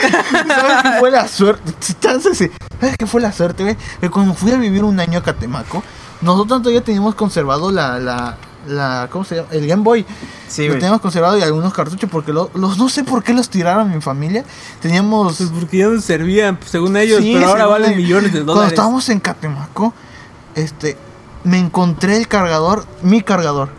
¿Sabes qué fue la suerte? ¿Sabes qué fue la suerte, güey? Que cuando fui a vivir un año a Catemaco, nosotros todavía teníamos conservado la, la, la ¿cómo se llama? El Game Boy. Sí, lo teníamos conservado y algunos cartuchos porque lo- los no sé por qué los tiraron mi familia. Teníamos Pues porque ya no servían, pues, según ellos, Sí, pero ahora valen el- millones de Cuando dólares. estábamos en Catemaco, este, me encontré el cargador, mi cargador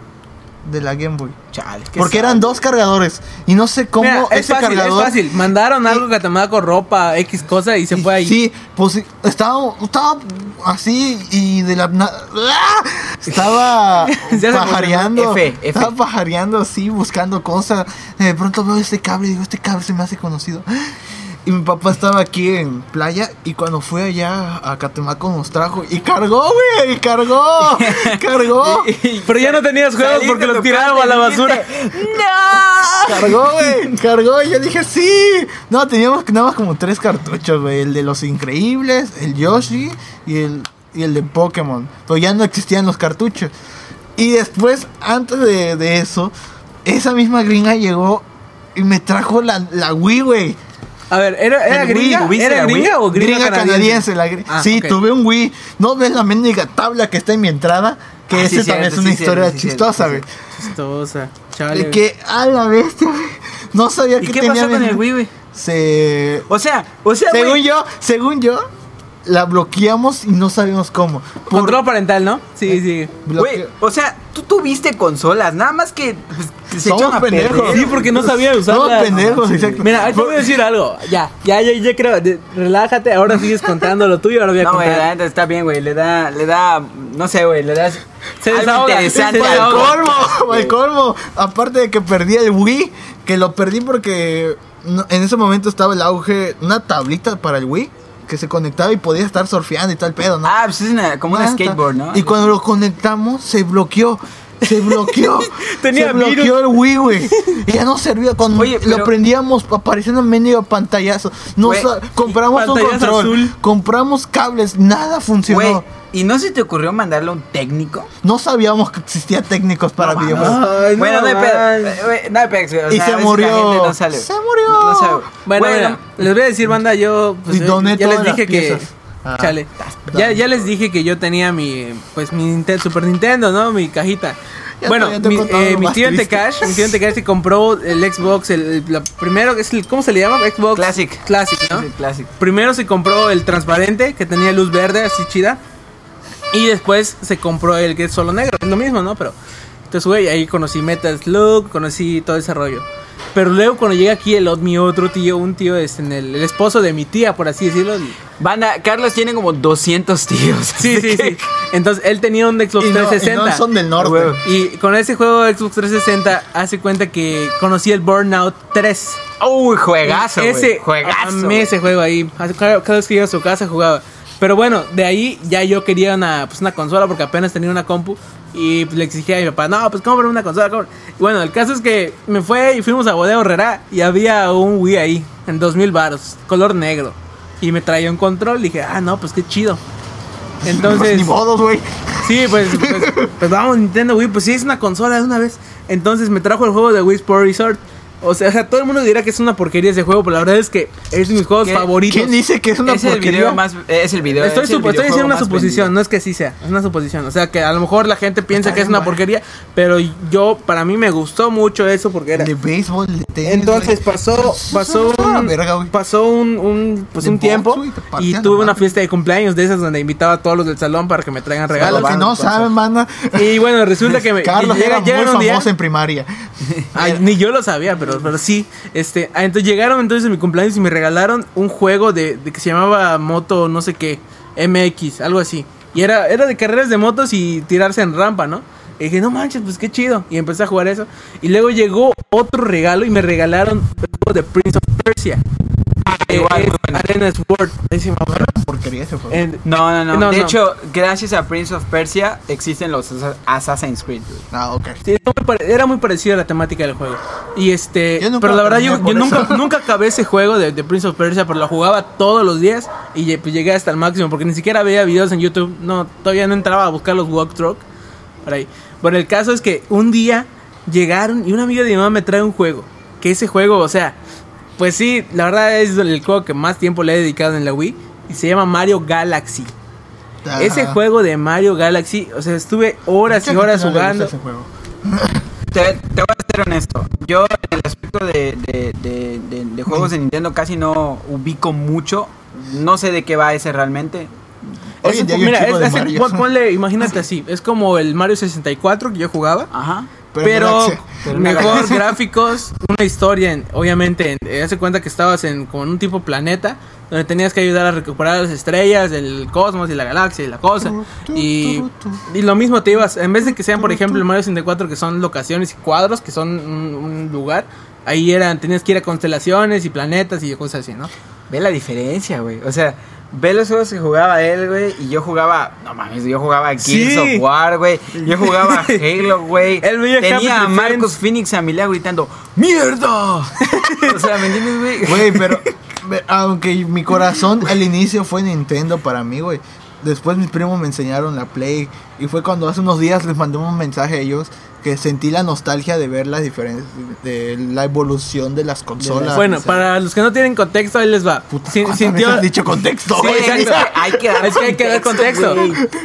de la Game Boy. Chale, qué Porque eran dos cargadores y no sé cómo Mira, es fácil, cargador. es fácil. Mandaron algo que Catemaco, ropa, X cosa y se y- fue ahí. Sí, pues estaba, estaba así y de la ¡Ah! estaba pajareando. F, F. estaba pajareando así buscando cosas. De pronto veo este cable y digo, este cable se me hace conocido. Y mi papá estaba aquí en playa y cuando fue allá a Catemaco nos trajo y cargó, güey, y cargó, cargó, Pero ya no tenías juegos porque los tiraron a la basura. cargó, güey, cargó. Y yo dije, sí. No, teníamos nada más como tres cartuchos, güey. El de los increíbles, el Yoshi y el, y el de Pokémon. Pero ya no existían los cartuchos. Y después, antes de, de eso, esa misma gringa llegó y me trajo la, la Wii, güey. A ver, ¿era, era Wii, gringa? ¿tuviste ¿Era Wii? gringa o gringa, Gringa canadiense. la gri- Ah, sí, ok. tuve un Wii. ¿No ves la mendiga tabla que está en mi entrada? Que Ah, ese sí, también es una sí, historia chistosa, güey. Chistosa. Chale. que a la bestia, güey. No sabía ¿Y que qué tenía pasó con el Wii, güey? Se O sea, o sea, según güey, yo, según yo, la bloqueamos y no sabemos cómo. Por- Control parental, ¿no? Sí, sí. güey, o sea, tú tuviste consolas, nada más que, pues, se Somos a pendejos. perder. Sí, porque no sabía No, usarla. pendejos, exacto. Mira, ahí te voy a decir algo. Ya, ya, ya, ya creo. de- relájate, ahora sigues contando lo tuyo, ahora voy a No, güey, la contar. neta está bien, güey. Le da, le da, no sé, güey, le das Se desahoga, interesante se al Al desahoga. colmo, al colmo. Aparte de que perdí el Wii, que lo perdí porque no- en ese momento estaba el auge, una tablita para el Wii que se conectaba y podía estar surfeando y tal pedo, ¿no? Ah, pues es una- como un skateboard, ¿no? Y cuando lo conectamos, se bloqueó. Se bloqueó. Tenía se bloqueó virus. el Wii, güey. Ya no servía. Cuando Oye, lo prendíamos, apareciendo en medio pantallazo. No Güey, sa- compramos un control. azul. Compramos cables. Nada funcionó. ¿y no se te ocurrió mandarle a un técnico? No sabíamos que existía técnicos para No videojuegos. Bueno, no hay pedo. eh, No hay pedo. Y sea, se murió. no sale. Se murió. No, no sabe. Bueno, Güey, mira, no- les voy a decir, banda, yo pues, Y eh, ya les dije que piezas. Ah. chale. Ya, ya les dije que yo tenía mi pues mi Nintendo, Super Nintendo, ¿no? Mi cajita. Ya bueno, te- ya te mi, eh, mi tío en triste. Cash, mi tío se compró el Xbox, el, el- la primero, es el, ¿cómo se le llama? Xbox Classic. Classic, ¿no? Clásico. Primero se compró el transparente, que tenía luz verde, así chida. Y después se compró el que es solo negro. Es lo mismo, ¿no? Pero. Entonces, güey, ahí conocí Metal Slug, conocí todo ese rollo. Pero luego cuando llega aquí el, mi otro tío, un tío, es en el, el esposo de mi tía, por así decirlo. Banda, Carlos tiene como 200 tíos. Sí, sí, sí. Entonces él tenía un Xbox Y no, y 360. no son del norte. Y con ese juego de Xbox 360 hace cuenta que conocí el Burnout 3. Uy, juegazo, güey. ese Juegazo. amé ese juego ahí. Cada, cada vez que iba a su casa jugaba. Pero bueno, de ahí ya yo quería una, pues una consola porque apenas tenía una compu. Y pues, le exigía a mi papá, no, pues cómprame una consola. cómprame". Y bueno, el caso es que me fue y fuimos a Bodega Herrera y había un Wii ahí, en 2000 baros, color negro. Y me traía un control y dije, ah, no, pues qué chido. Entonces, Ni modos, güey. Sí, pues, pues, pues vamos, Nintendo Wii, pues sí, es una consola de una vez. Entonces me trajo el juego de Wii Sport Resort. O sea, o sea, todo el mundo dirá que es una porquería ese juego, pero la verdad es que es de mis juegos ¿Qué? favoritos. ¿Quién dice que es una es el porquería? video más. Es el video. Estoy, es el estoy diciendo una suposición, vendido. no es que sí sea, es una suposición. O sea, que a lo mejor la gente piensa Está que es una porquería, pero yo, para mí me gustó mucho eso porque era... De béisbol, de tenis. Entonces pasó, pasó una un, verga, güey. pasó un, un, pues un tiempo y tuve una fiesta de cumpleaños de esas donde invitaba a todos los del salón para que me traigan regalos. los que no saben, banda. Y bueno, resulta que me Carlos llega- era muy llegan un día- famoso en primaria. Ay, ni yo lo sabía, pero, pero sí. Este, ah, entonces llegaron entonces en mi cumpleaños y me regalaron un juego de, de que se llamaba Moto no sé qué, MX, algo así. Y era, era de carreras de motos y tirarse en rampa, ¿no? Y dije, no manches, pues qué chido. Y empecé a jugar eso. Y luego llegó otro regalo y me regalaron el juego de Prince of Persia. Eh, igual, es. Arena Sword. Se llama. Porquería ese juego. En- No, no, no, No, De no. hecho, gracias a Prince of Persia existen los Assa- Assassin's Creed. Ah, ok. Sí, era muy pare- era muy parecido a la temática del juego. Y este, pero la verdad yo, yo nunca, nunca acabé ese juego de, de Prince of Persia, pero lo jugaba todos los días y pues llegué hasta el máximo porque ni siquiera veía videos en YouTube. No, todavía no entraba a buscar los walkthrough por ahí. Bueno, el caso es que un día llegaron y una amiga de mi mamá me trae un juego, que ese juego, o sea, pues sí, la verdad es el juego que más tiempo le he dedicado en la Wii y se llama Mario Galaxy. Ajá. Ese juego de Mario Galaxy, o sea, estuve horas y horas jugando. ese juego. Te, te voy a ser honesto. Yo en el aspecto de, de, de- de- de juegos de Nintendo casi no ubico mucho. No sé de qué va ese realmente. Es mira, es- de es- ponle, imagínate así, es como el Mario 64 que yo jugaba, Ajá. Pero pero, mejor gráficos, una historia, en- obviamente, en- eh, hace cuenta que estabas en como en un tipo planeta donde tenías que ayudar a recuperar las estrellas, el cosmos y la galaxia y la cosa. Y, y lo mismo te ibas, en vez de que sean, por ejemplo, el Mario 64 que son locaciones y cuadros, que son un, un lugar, ahí eran, tenías que ir a constelaciones y planetas y cosas así, ¿no? ve la diferencia, güey. O sea, ve los juegos que jugaba él, güey, y yo jugaba, no mames, yo jugaba Gears Sí. of War, güey. Yo jugaba Halo, güey. Tenía a Marcos. Phoenix a mi lado gritando, ¡Mierda! o sea, ¿me entiendes, güey? Güey, pero aunque mi corazón al inicio fue Nintendo para mí, güey. Después mis primos me enseñaron la Play y fue cuando hace unos días les mandé un mensaje a ellos que sentí la nostalgia de ver las diferencias de la evolución de las consolas. Bueno, para los que no tienen contexto, ahí les va. Puta, Sin- ¿cuántas sintió- has dicho contexto, Sí, exacto. Hay que dar Es que hay que dar contexto.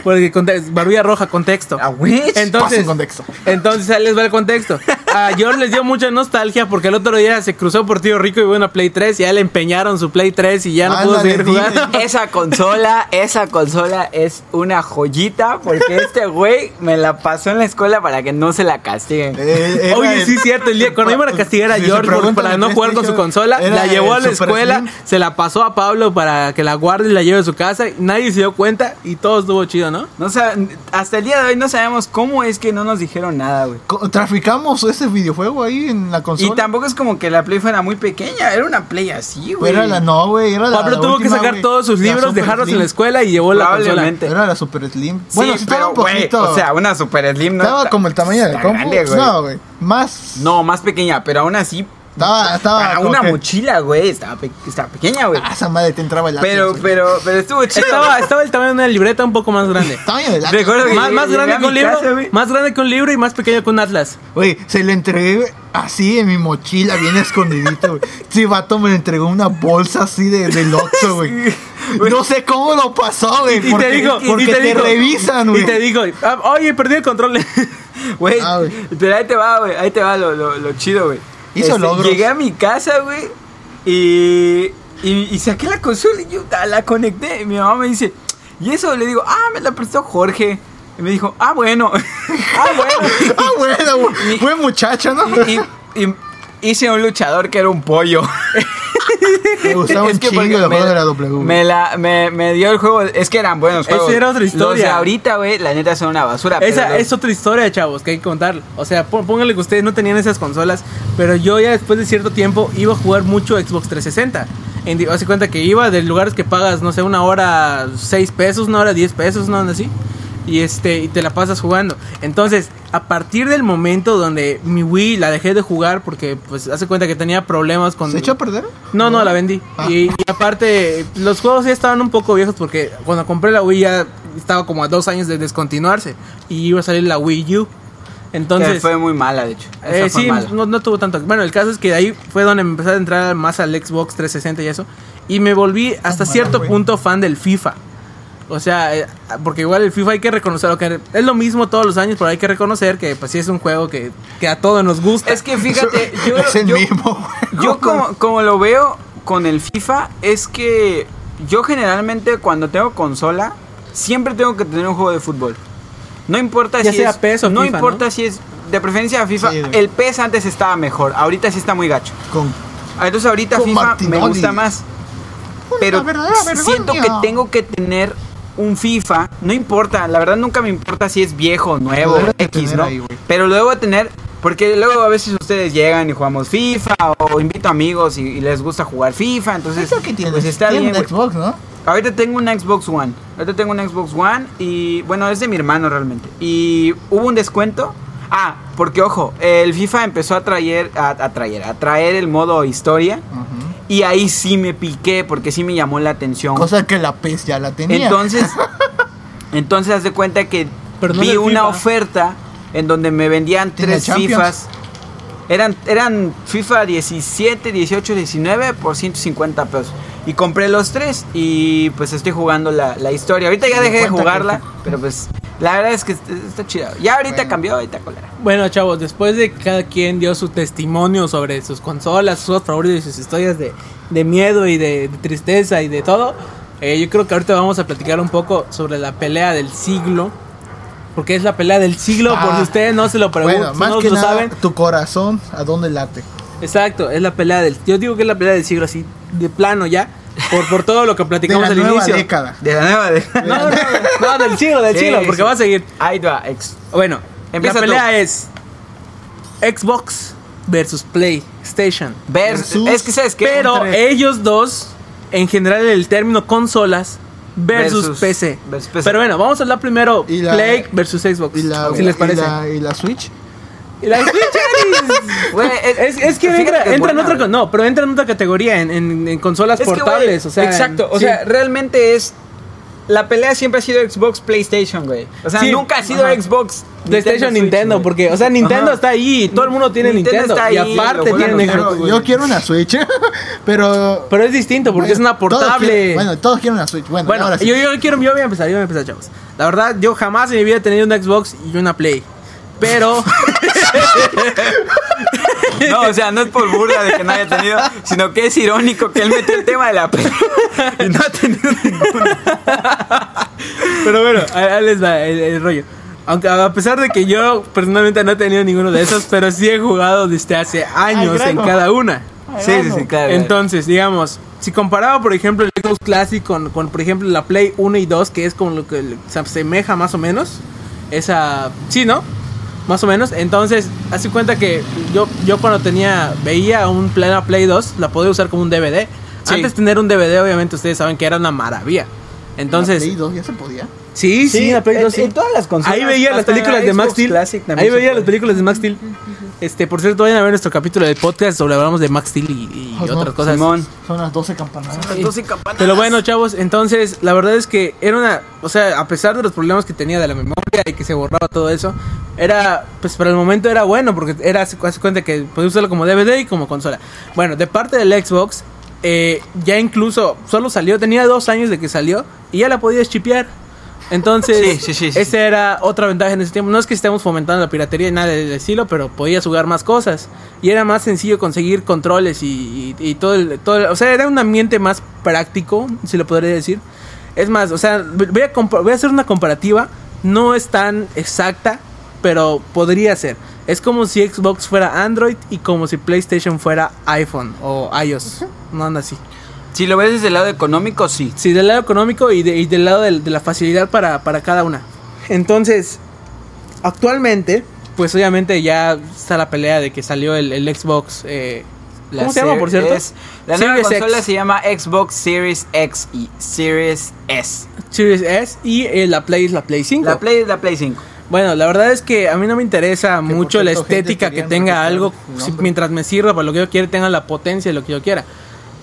Porque conte- barbilla roja, contexto. Ah. Entonces, contexto. entonces ahí les va el contexto. A George les dio mucha nostalgia porque el otro día se cruzó por Tío Rico y una Play 3 y ya le empeñaron su Play 3 y ya no pudo seguir jugando. Esa consola, esa consola es una joyita porque este güey me la pasó en la escuela para que no se la castiguen. Eh, Oye, el- sí, cierto. El día, cuando iban a castigar a Si George por- para no jugar con su consola, la llevó a el la escuela, Slim. se la pasó a Pablo para que la guarde y la lleve a su casa. Nadie se dio cuenta y todo estuvo chido, ¿no? No sab- hasta el día de hoy no sabemos cómo es que no nos dijeron nada, güey. Traficamos ese videojuego ahí en la consola. Y tampoco es como que la Play fuera muy pequeña, era una Play así, güey. Era la no, güey. Era la, Pablo la tuvo que sacar todos sus libros, dejarlos en la escuela y llevó la consola. Era la Super Slim. Sí, bueno, sí estaba pero, un o sea, una Super Slim no estaba como el tamaño del está compu. grande, güey. No, güey. Más. No, más pequeña, pero aún así. Estaba, estaba. Para como una que- mochila, güey, estaba, pe- estaba pequeña, güey. Ah, esa madre te entraba el Pero, Atlas, güey. pero, pero estuvo chido. Estaba, estaba el tamaño de una libreta un poco más grande. Tamaño del Atlas. Recuerdo que más grande que un libro, güey. más grande que un libro y más pequeño que un atlas. Güey, se lo entregué así en mi mochila, bien escondidito, güey. Sí, vato me entregó una bolsa así de, del Oxxo, güey. No sé cómo lo pasó, güey. Y porque te digo, porque y te, te, digo, revisan, Y güey. te digo, ah, oye, perdí el control. Güey, Ah, güey. pero ahí te va, güey, ahí te va lo, lo, lo chido, güey. Hizo logros. Llegué a mi casa, güey, y, y, y saqué la consola y yo la conecté. Y mi mamá me dice, y eso le digo, ah, me la prestó Jorge. Y me dijo, ah, bueno, ah, bueno. Ah, bueno. Buen muchacho, ¿no? Y hice un luchador que era un pollo. Me gustaba un Es que chingo me- de la W. Me, la, me, me dio el juego. Es que eran buenos Esa juegos. era otra Los de historia. ahorita, güey, la neta son una basura. pero Esa los- es otra historia, chavos, que hay que contar. O sea, pó- pónganle que ustedes no tenían esas consolas, pero yo ya después de cierto tiempo iba a jugar mucho Xbox 360. En, hace cuenta que iba de lugares que pagas, no sé, una hora 6 pesos, una hora 10 pesos, no así. Y este, y te la pasas jugando. Entonces, a partir del momento donde mi Wii la dejé de jugar porque pues hace cuenta que tenía problemas con ¿Se echó a perder? No, no, la vendí. Ah. Y, y aparte, los juegos ya estaban un poco viejos porque cuando compré la Wii ya estaba como a dos años de descontinuarse. Y iba a salir la Wii U. que Entonces, fue muy mala, de hecho. Eh, sí, mala. no, no tuvo tanto. Bueno, el caso es que de ahí fue donde me empecé a entrar más al Xbox 360 y eso. Y me volví hasta cierto punto fan del FIFA. O sea, eh, porque igual el FIFA hay que reconocerlo, que es lo mismo todos los años, pero hay que reconocer que pues sí es un juego que, que a todos nos gusta. Es que fíjate, yo, es el yo- mismo, yo como, como lo veo con el FIFA, es que yo generalmente cuando tengo consola, siempre tengo que tener un juego de fútbol. No importa Ya si sea es. PES o no FIFA, importa ¿no? si es. De preferencia FIFA. Sí, güey. el PES antes estaba mejor. Ahorita sí está muy gacho. Con Entonces ahorita Con FIFA me gusta más. Pero siento que tengo que tener un FIFA. No importa, la verdad nunca me importa si es viejo, nuevo, X, ¿no? ahí. Pero lo debo tener. Porque luego a veces ustedes llegan y jugamos FIFA o invito amigos y, y les gusta jugar FIFA, entonces ¿Eso qué tienes? pues está Tienes bien. Xbox, ¿no? Ahorita tengo un Xbox One. Ahorita tengo un Xbox One y bueno, es de mi hermano realmente. Y hubo un descuento. Ah, porque ojo, el FIFA empezó a traer, a, a traer, a traer el modo historia. Ujú. Y ahí sí me piqué porque sí me llamó la atención. Cosa que la PES ya la tenía. Entonces, entonces haz de cuenta que vi una FIFA. oferta en donde me vendían ¿Tiene tres Champions? FIFAs. Eran, eran FIFA 17, 18, 19 por 150 pesos. Y compré los tres y pues estoy jugando la, la historia. Ahorita ya dejé de jugarla, pero pues la verdad es que está, está chida. Ya ahorita Bueno. cambió, ahorita colera. Bueno, chavos, después de que cada quien dio su testimonio sobre sus consolas, sus juegos favoritos y sus historias de, de miedo y de, de tristeza y de todo, eh, yo creo que ahorita vamos a platicar un poco sobre la pelea del siglo. Porque es la pelea del siglo, por si Ah. ustedes no se lo preguntan, Bueno, más no que lo nada, saben. tu corazón, ¿a dónde late? Exacto, es la pelea del. Yo digo que es la pelea del siglo, así, de plano ya, por, por todo lo que De platicamos la al nueva inicio. década. De la nueva de... No, no, no, del siglo, del Sí, siglo, porque sí. va a seguir. Ahí va, ex. Bueno, Empieza la tú. pelea es Xbox versus PlayStation. Vers- Versus- es que sabes que Pero ellos dos en general el término consolas versus, Versus- PC. versus PC. Pero bueno, vamos a hablar primero Y la- Play versus Xbox. Y la, si les y parece. la- y la Switch. Y la Switch Güey, Es, es que entra, que es entra en buena, otra no, pero entra en otra categoría en, en- en consolas Es que, güey, portables, o sea, exacto, o sí. sea, realmente es la pelea siempre ha sido Xbox PlayStation, güey. O sea, Sí, nunca ha sido ajá. Xbox PlayStation Switch, Nintendo, güey. porque, o sea, Nintendo Ajá. está ahí todo el mundo tiene Nintendo Nintendo. está y ahí, aparte. Quiero- yo quiero una Switch, pero. Pero es distinto porque es una Todos portable. quieren- bueno, todos quieren una Switch. Bueno, Bueno, ahora sí. yo, yo quiero, yo voy a empezar, yo voy a empezar, chavos. La verdad, yo jamás en mi vida he tenido una Xbox y una Play. Pero, No, o sea, no es por burla de que no haya tenido, sino que es irónico que él metió el tema de la pelea y no ha tenido ninguna. pero bueno, ahí les va el, el rollo. Aunque a pesar de que yo personalmente no he tenido ninguno de esos, pero sí he jugado desde hace años en cada una. Sí, sí, sí, claro. Entonces, digamos, si comparaba, por ejemplo, el Xbox Classic con, con, por ejemplo, la Play 1 y 2, que es como lo que se asemeja más o menos, esa... Sí, ¿no? Más o menos. Entonces, hace cuenta que yo, yo cuando tenía, veía un Play, una Play 2, la podía usar como un DVD. Sí. Antes de tener un DVD, obviamente, ustedes saben que era una maravilla. ¿La Entonces, Play 2 ya se podía. Sí, sí, la Play 2, sí. en todas las consolas. Ahí veía las películas la de Max Steel. Classic Ahí veía puede. las películas de Max Steel. Este, por cierto, vayan a ver nuestro capítulo del podcast sobre hablamos de Max Steel y, y Oh, no, otras cosas. Simón. Son las 12 campanadas. Las 12 campanadas. Pero bueno, chavos, entonces la verdad es que era una, o sea, a pesar de los problemas que tenía de la memoria y que se borraba todo eso, era, pues para el momento era bueno porque era, se hace cuenta que podía usarlo como DVD y como consola. Bueno, de parte del Xbox, eh, ya incluso solo salió, tenía dos años de que salió y ya la podías chipear. Entonces, Sí, sí, sí, sí. esa era otra ventaja en ese tiempo. No es que estemos fomentando la piratería y nada del estilo, pero podías jugar más cosas. Y era más sencillo conseguir controles y, y- y todo, el, todo el- O sea, era un ambiente más práctico, si lo podría decir. Es más, o sea, voy a, compa- voy a hacer una comparativa. No es tan exacta, pero podría ser. Es como si Xbox fuera Android y como si PlayStation fuera iPhone o iOS. No anda así. Si lo ves desde el lado económico, sí. Sí, del lado económico y, de- y del lado del- de, la facilidad para, para cada una. Entonces, actualmente, pues obviamente ya está la pelea de que salió el, el Xbox. eh, La ¿Cómo se llama, por cierto? es- la nueva Series consola X. se llama Xbox Series X y Series S. Series S y eh, la Play es la Play 5. La Play es la Play 5. Bueno, la verdad es que a mí no me interesa mucho la estética que tenga algo si- mientras me sirva para lo que yo quiera, tenga la potencia de lo que yo quiera.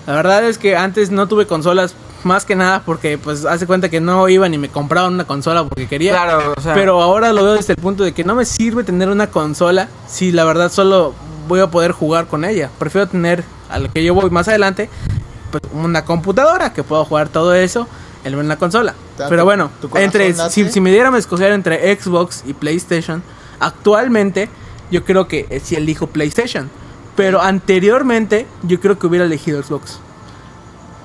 La verdad es que antes no tuve consolas más que nada porque pues hace cuenta que no iban y me compraban una consola porque quería. Claro, o sea. Pero ahora lo veo desde el punto de que no me sirve tener una consola si la verdad solo voy a poder jugar con ella. Prefiero tener a lo que yo voy más adelante pues, una computadora que pueda jugar todo eso en una consola. Pero bueno, entre si, si me dieran a escoger entre Xbox y PlayStation, actualmente yo creo que eh, sí elijo PlayStation. Pero anteriormente yo creo que hubiera elegido Xbox.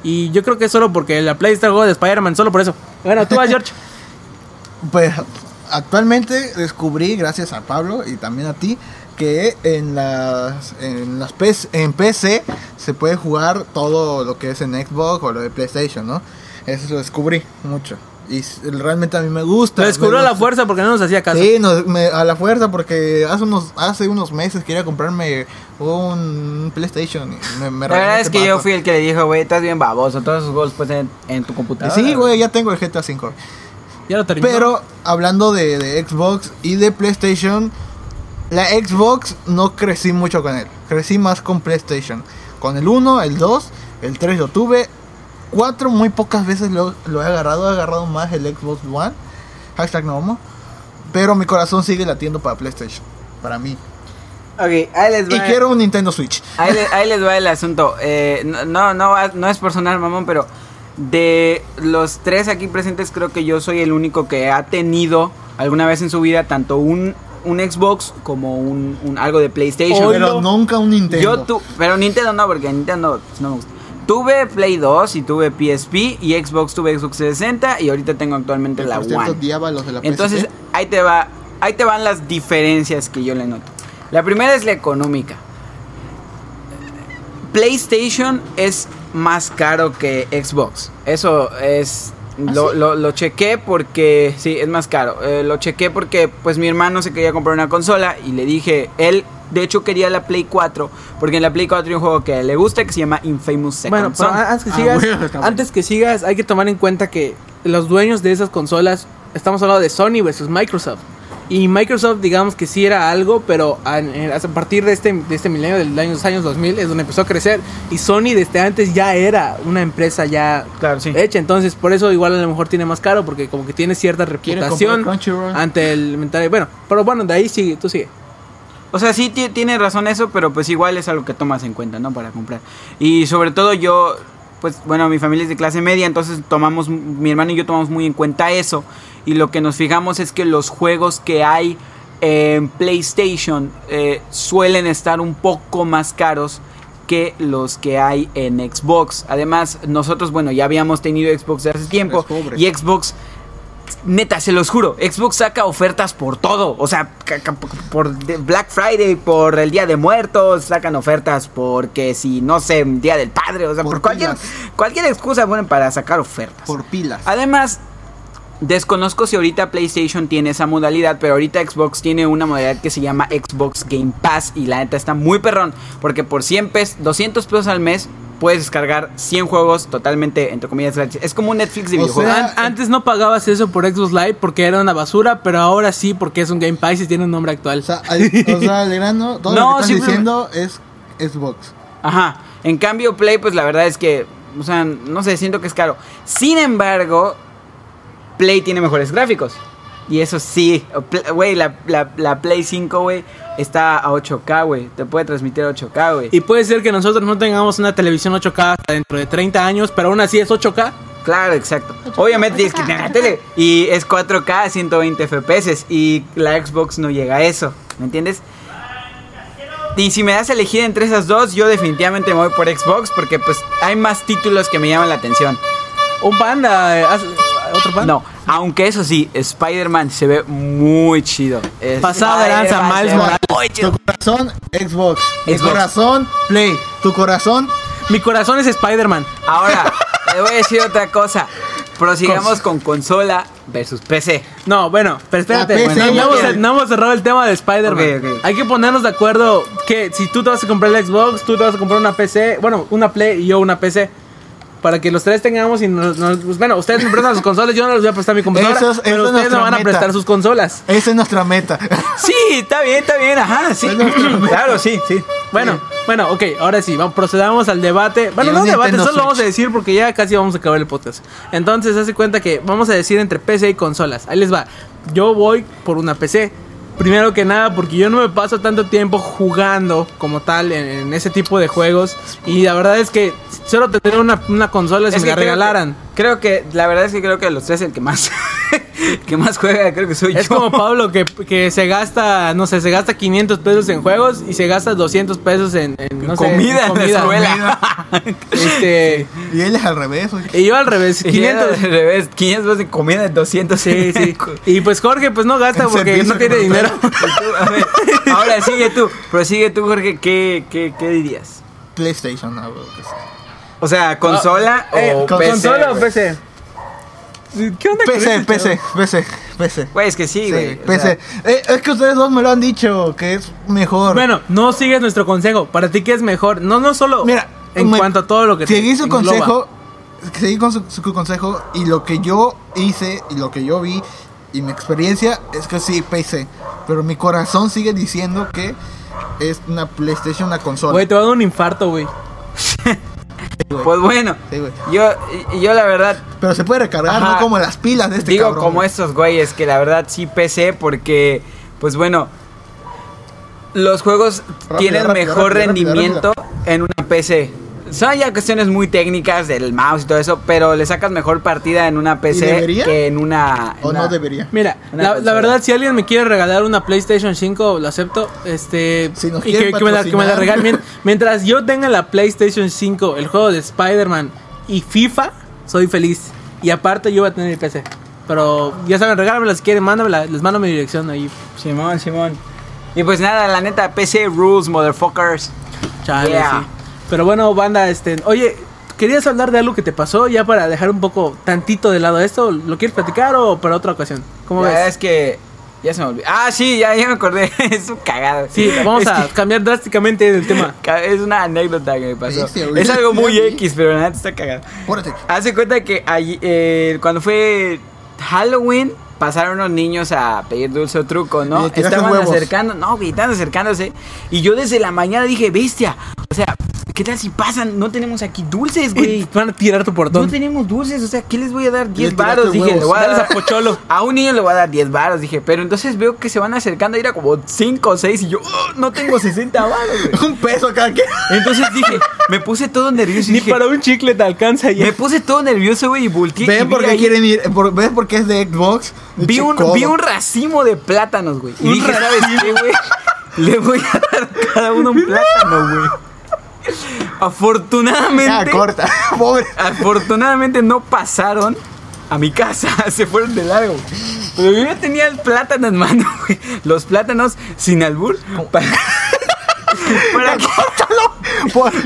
Y yo creo que es solo porque la Play está juego de Spider-Man, solo por eso. Bueno, tú vas, George. Pues actualmente descubrí, gracias a Pablo y también a ti, que en las, en las PC, en PC se puede jugar todo lo que es en Xbox o lo de PlayStation, ¿no? Eso lo descubrí mucho. Y realmente a mí me gusta. Lo descubrió a la fuerza porque no nos hacía caso. Sí, me- a la fuerza porque hace unos hace unos meses quería comprarme un PlayStation. y Me, me La verdad es este que yo fui el que le dijo, güey, estás bien baboso. Todos esos juegos pues en, en tu computadora. Sí, güey, ya tengo el GTA V. Ya lo terminó. Pero hablando de, de Xbox y de PlayStation, la Xbox no crecí mucho con él. Crecí más con PlayStation. Con el 1, el 2, el 3 lo tuve. 4 muy pocas veces lo, lo he agarrado. He agarrado más el Xbox One. Hashtag no. Pero mi corazón sigue latiendo para PlayStation. Para mí. Ok, ahí les va. Y quiero un Nintendo Switch. Ahí, le- ahí les va el asunto. Eh, no, no, no, es por sonar mamón, pero de los tres aquí presentes creo que yo soy el único que ha tenido alguna vez en su vida tanto un, un Xbox como un, un- algo de PlayStation. Pero nunca un Nintendo. Yo tu, pero Nintendo no, porque Nintendo pues, no me gusta. Tuve Play 2 y tuve PSP y Xbox tuve Xbox 60 y ahorita tengo actualmente la cierto, One. odiaba los de la Entonces, PSP. ahí te va, ahí te van las diferencias que yo le noto. La primera es la económica. PlayStation es más caro que Xbox. Eso es Lo, lo, lo chequé porque, sí, es más caro. Eh, lo chequé porque, pues, mi hermano se quería comprar una consola y le dije, él, de hecho, quería la Play 4, porque en la Play 4 hay un juego que le gusta que se llama Infamous Second Bueno, pero antes que Ah, sigas, bueno. antes que sigas, hay que tomar en cuenta que los dueños de esas consolas, estamos hablando de Sony versus Microsoft. Y Microsoft, digamos que sí era algo, pero a, en- a partir de este, de este milenio, del año, los años 2000, es donde empezó a crecer. Y Sony desde antes ya era una empresa ya Claro, sí. hecha. Entonces, por eso igual a lo mejor tiene más caro, porque como que tiene cierta ¿Quiere reputación ante el inventario. Bueno, pero bueno, de ahí sigue, tú sigue. O sea, sí ti- tiene razón eso, pero pues igual es algo que tomas en cuenta, ¿no? Para comprar. Y sobre todo yo, pues bueno, mi familia es de clase media, entonces tomamos, mi hermano y yo tomamos muy en cuenta eso. Y lo que nos fijamos es que los juegos que hay en PlayStation eh, suelen estar un poco más caros que los que hay en Xbox. Además, nosotros, bueno, ya habíamos tenido Xbox hace tiempo y Xbox Neta, se los juro, Xbox saca ofertas por todo. O sea, por Black Friday, por el Día de Muertos, sacan ofertas porque si, no sé, Día del Padre, o sea, por, Por cualquier, cualquier excusa ponen para sacar ofertas. Por pilas. Además, desconozco si ahorita PlayStation tiene esa modalidad, pero ahorita Xbox tiene una modalidad que se llama Xbox Game Pass y la neta está muy perrón, porque por 100 pesos, 200 pesos al mes puedes descargar 100 juegos totalmente, entre comillas, gratis. Es como un Netflix de O videojuegos. sea, An- antes no pagabas eso por Xbox Live porque era una basura, pero ahora sí porque es un Game Pass y tiene un nombre actual. O sea, al, o sea, grano, todo No, lo que estás diciendo es Xbox. Ajá. En cambio, Play, pues la verdad es que, o sea, no sé, siento que es caro. Sin embargo, Play tiene mejores gráficos. Y eso sí, güey, la, la, la Play 5, güey, está a 8K, güey. Te puede transmitir a 8K, güey. Y puede ser que nosotros no tengamos una televisión 8K hasta dentro de 30 años, pero aún así es 8K. Claro, exacto. Obviamente tienes que tener la tele. Y es 4K, 120 FPS. Y la Xbox no llega a eso. ¿Me entiendes? Y si me das a elegir entre esas dos, yo definitivamente me voy por Xbox porque pues hay más títulos que me llaman la atención. Un panda, eh, otro. No, aunque eso sí, Spider-Man se ve muy chido. Pasado de lanza, Miles Morales. Tu corazón, Xbox. Tu corazón, Play. Tu corazón, Mi corazón es Spider-Man. Ahora, le voy a decir otra cosa. Prosigamos con consola versus PC. No, bueno, pero espérate. No, no hemos, ya. no hemos cerrado el tema de Spider-Man. Hay que ponernos de acuerdo que si tú te vas a comprar el Xbox, tú te vas a comprar una PC, bueno, una Play y yo una PC. Para que los tres tengamos y nos, nos- pues, bueno, ustedes me prestan sus consolas, yo no les voy a prestar mi computadora, Eso es- pero ustedes me van a prestar sus consolas. esa es nuestra meta. Sí, está bien, está bien, ajá, sí. Claro, sí, sí. Bueno, bueno, ok, ahora sí, vamos, procedamos al debate. Bueno, no debate, Nintendo solo vamos a decir porque ya casi vamos a acabar el podcast. Entonces, hace cuenta que vamos a decir entre PC y consolas. Ahí les va. Yo voy por una PC. Primero que nada, porque yo no me paso tanto tiempo jugando como tal en, en ese tipo de juegos. Y la verdad es que solo tener una, una consola si Es me que la creo regalaran. que- Creo que, la verdad es que creo que de los tres el que más, que más juega, creo que soy Es yo. como Pablo que, que se gasta, no sé, se gasta 500 pesos en juegos y se gasta 200 pesos en, en, no sé, comida en la escuela. Este, y él es al revés. y yo al revés, 500. 500 al revés, 500 pesos de comida de 200. Sí, sí. Y pues Jorge pues no gasta En porque no tiene dinero. Y tú, a ver, ahora sigue tú, prosigue tú, Jorge, ¿qué, qué, qué dirías? PlayStation, no, güey, pues. O sea, consola Eh, o ¿con- PC. ¿Consola o? PC? ¿Qué onda con PC, este PC? PC, PC. Güey, es que sí, Sí, güey. o PC. sea, Eh, es que ustedes dos me lo han dicho, que es mejor. Bueno, no sigues nuestro consejo. Para ti, ¿qué es mejor? No, no solo Mira, en me- cuanto a todo lo que te Seguí su engloba. consejo, seguí con su, su consejo y lo que yo hice y lo que yo vi y mi experiencia es que sí, PC. Pero mi corazón sigue diciendo que es una PlayStation, una consola. Güey, te va a dar un infarto, güey. Pues bueno, Sí, yo, yo la verdad Pero se puede recargar, Ajá. no como las pilas de este digo cabrón, como güey. estos güeyes que la verdad sí PC porque, pues bueno, los juegos Rápido, tienen rápido, mejor rápido, rendimiento en una PC. Son ya cuestiones muy técnicas del mouse y todo eso, pero le sacas mejor partida en una PC que en una... O en no una- debería. Mira, Una la, la verdad, si alguien me quiere regalar una PlayStation 5, lo acepto. Este, Si nos y que, que me la, que me la regalen. Mien- Mientras yo tenga la PlayStation 5, el juego de Spider-Man y FIFA, soy feliz. Y aparte, yo voy a tener mi PC. Pero ya saben, regálamela si quieren, mándamela. Les mando mi dirección ahí. Simón, Simón. Y pues nada, la neta, PC rules, motherfuckers. Chale, Yeah. sí. Pero bueno, banda, este, oye, querías hablar de algo que te pasó ya para dejar un poco tantito de lado esto. ¿Lo quieres platicar o para otra ocasión? ¿Cómo Ya ves? es que ya se me olvidó. Ah, sí, ya, ya me acordé. es un cagado. Sí, vamos Es a que cambiar drásticamente del tema. Es una anécdota que me pasó. Es algo muy. X, pero nada, está cagado. Apúrate. Hace cuenta que allí, eh, cuando fue Halloween pasaron unos niños a pedir dulce o truco, ¿no? Estaban acercando, no, güey, estaban acercándose. Y yo desde la mañana dije, bestia, o sea, ¿qué tal si pasan? No tenemos aquí dulces, güey. Van a tirar tu No portón. tenemos dulces, o sea, ¿qué les voy a dar? 10 tiraste varos, dije, huevos. le voy a dar a Pocholo. a un niño le voy a dar 10 varos, dije, pero entonces veo que se van acercando a ir a como 5 o 6 y yo, "Oh, no tengo 60 varos, güey. Un peso cada que. Entonces dije, me puse todo nervioso y Ni dije, para un chicle te alcanza ya. me puse todo nervioso, güey, y volteé y Ven vi por qué ahí- quieren ir. Por, ¿Ves por qué es de Xbox? Vi un, Chicodo. vi un racimo de plátanos, güey. Y dije, ¿sabes qué, güey? Le voy a dar cada uno un plátano, güey. Afortunadamente. Ya, corta. Pobre. Afortunadamente no pasaron a mi casa, se fueron de largo. Pero yo ya tenía el plátano en mano, güey. Los plátanos sin albur. Para, para que-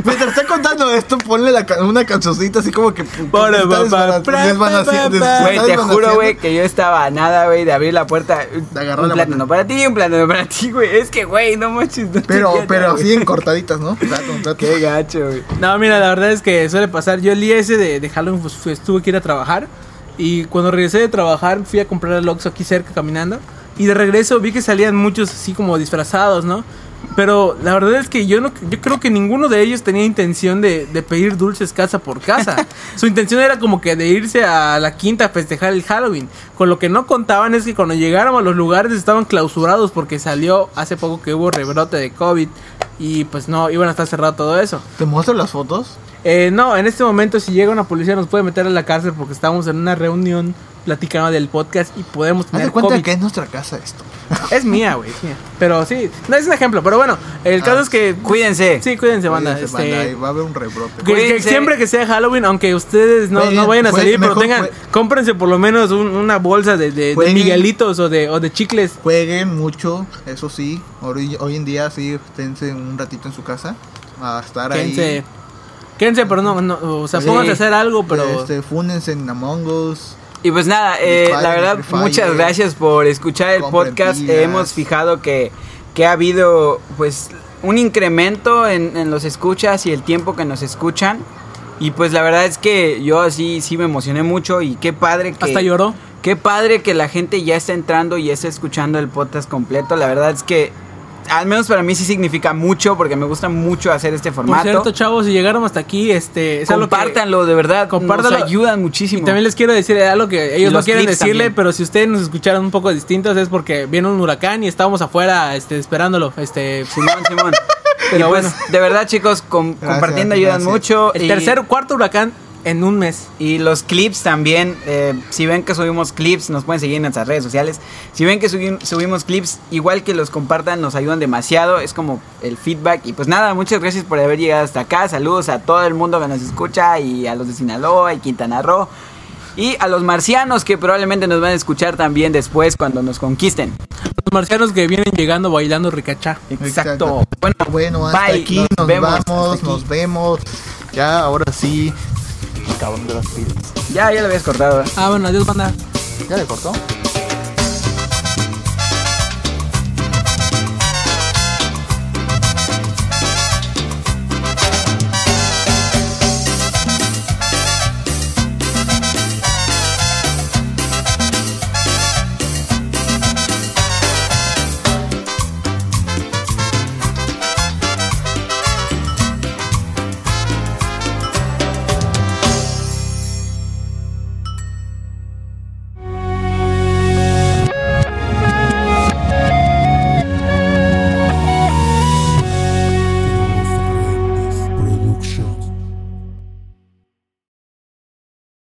mientras está contando esto, ponle la una cancioncita así como que. Para, está pa, desbana- pa, desvaneciendo- des- pa, Güey, te juro, güey, que yo estaba a nada, güey, de abrir la puerta. De agarrar un la plátano para ti, un plátano para ti, güey. Es que, güey, no manches. no Pero, pero así en cortaditas, ¿no? Qué gacho, güey. No, mira, la verdad es que suele pasar. Yo el día ese de, de Halloween pues, tuve que ir a trabajar. Y cuando regresé de trabajar, fui a comprar el Oxxo aquí cerca caminando. Y de regreso vi que salían muchos así como disfrazados, ¿no? Pero la verdad es que yo no yo creo que ninguno de ellos tenía intención de, de pedir dulces casa por casa. Su intención era como que de irse a la quinta a festejar el Halloween. Con lo que no contaban es que cuando llegáramos a los lugares estaban clausurados porque salió hace poco que hubo rebrote de COVID. Y pues no, iban a estar cerrado todo eso. ¿Te muestro las fotos? Eh, no, en este momento si llega una policía nos puede meter a la cárcel porque estamos en una reunión platicando del podcast y podemos Haz tener de cuenta COVID. que es nuestra casa esto. Es mía, güey, es mía. Pero sí, no es un ejemplo, pero bueno, el Ah, caso es que Cuídense. sí, cuídense, banda. Cuídense, este, banda, y va a haber un rebrote. que- que siempre que sea Halloween, aunque ustedes no, no vayan a salir, pero tengan, cómprense por lo menos un- una bolsa de, de- de Jueguen. Miguelitos o de, o de chicles. Jueguen mucho, eso sí. Hoy, hoy en día sí, esténse un ratito en su casa. A estar Quédense, ahí. quédense, pero no, no, o sea, Sí. pónganse a hacer algo, pero... Este, fúnense en Among Us. Y pues nada, eh, Fire, la verdad, muchas gracias por escuchar el podcast. pilas. Eh, hemos fijado que, que ha habido pues un incremento en, en los escuchas y el tiempo que nos escuchan. Y pues la verdad es que yo sí, sí me emocioné mucho y qué padre que... Hasta lloró. Qué padre que la gente ya está entrando y está escuchando el podcast completo. La verdad es que, al menos para mí sí significa mucho porque me gusta mucho hacer este Por formato. cierto, chavos, si llegaron hasta aquí, este... es que- Compártanlo, de verdad. Compártanlo. Nos ayudan muchísimo. Y también les quiero decir algo que ellos no quieren decirle, también. pero si ustedes nos escucharon un poco distintos es porque viene un huracán y estábamos afuera este, esperándolo. Este, Simón, Simón. Pero y pues, bueno. de verdad, chicos, com- Gracias, compartiendo ayudan gracias. mucho. el y, tercer cuarto huracán en un mes. Y los clips también. eh, si ven que subimos clips, nos pueden seguir en nuestras redes sociales. Si ven que subi- subimos clips, igual que los compartan, nos ayudan demasiado. Es como el feedback. Y pues nada, muchas gracias por haber llegado hasta acá. Saludos a todo el mundo que nos escucha. Y a los de Sinaloa y Quintana Roo. Y a los marcianos que probablemente nos van a escuchar también después cuando nos conquisten. Los marcianos que vienen llegando bailando ricachá. Exacto. Bueno, Bueno, hasta bye. aquí nos, vemos. aquí. nos vemos. Ya, ahora sí. Cabrón de las pilas. Ya, ya lo habías cortado. ¿eh? Ah, bueno, adiós, banda. ¿Ya le cortó?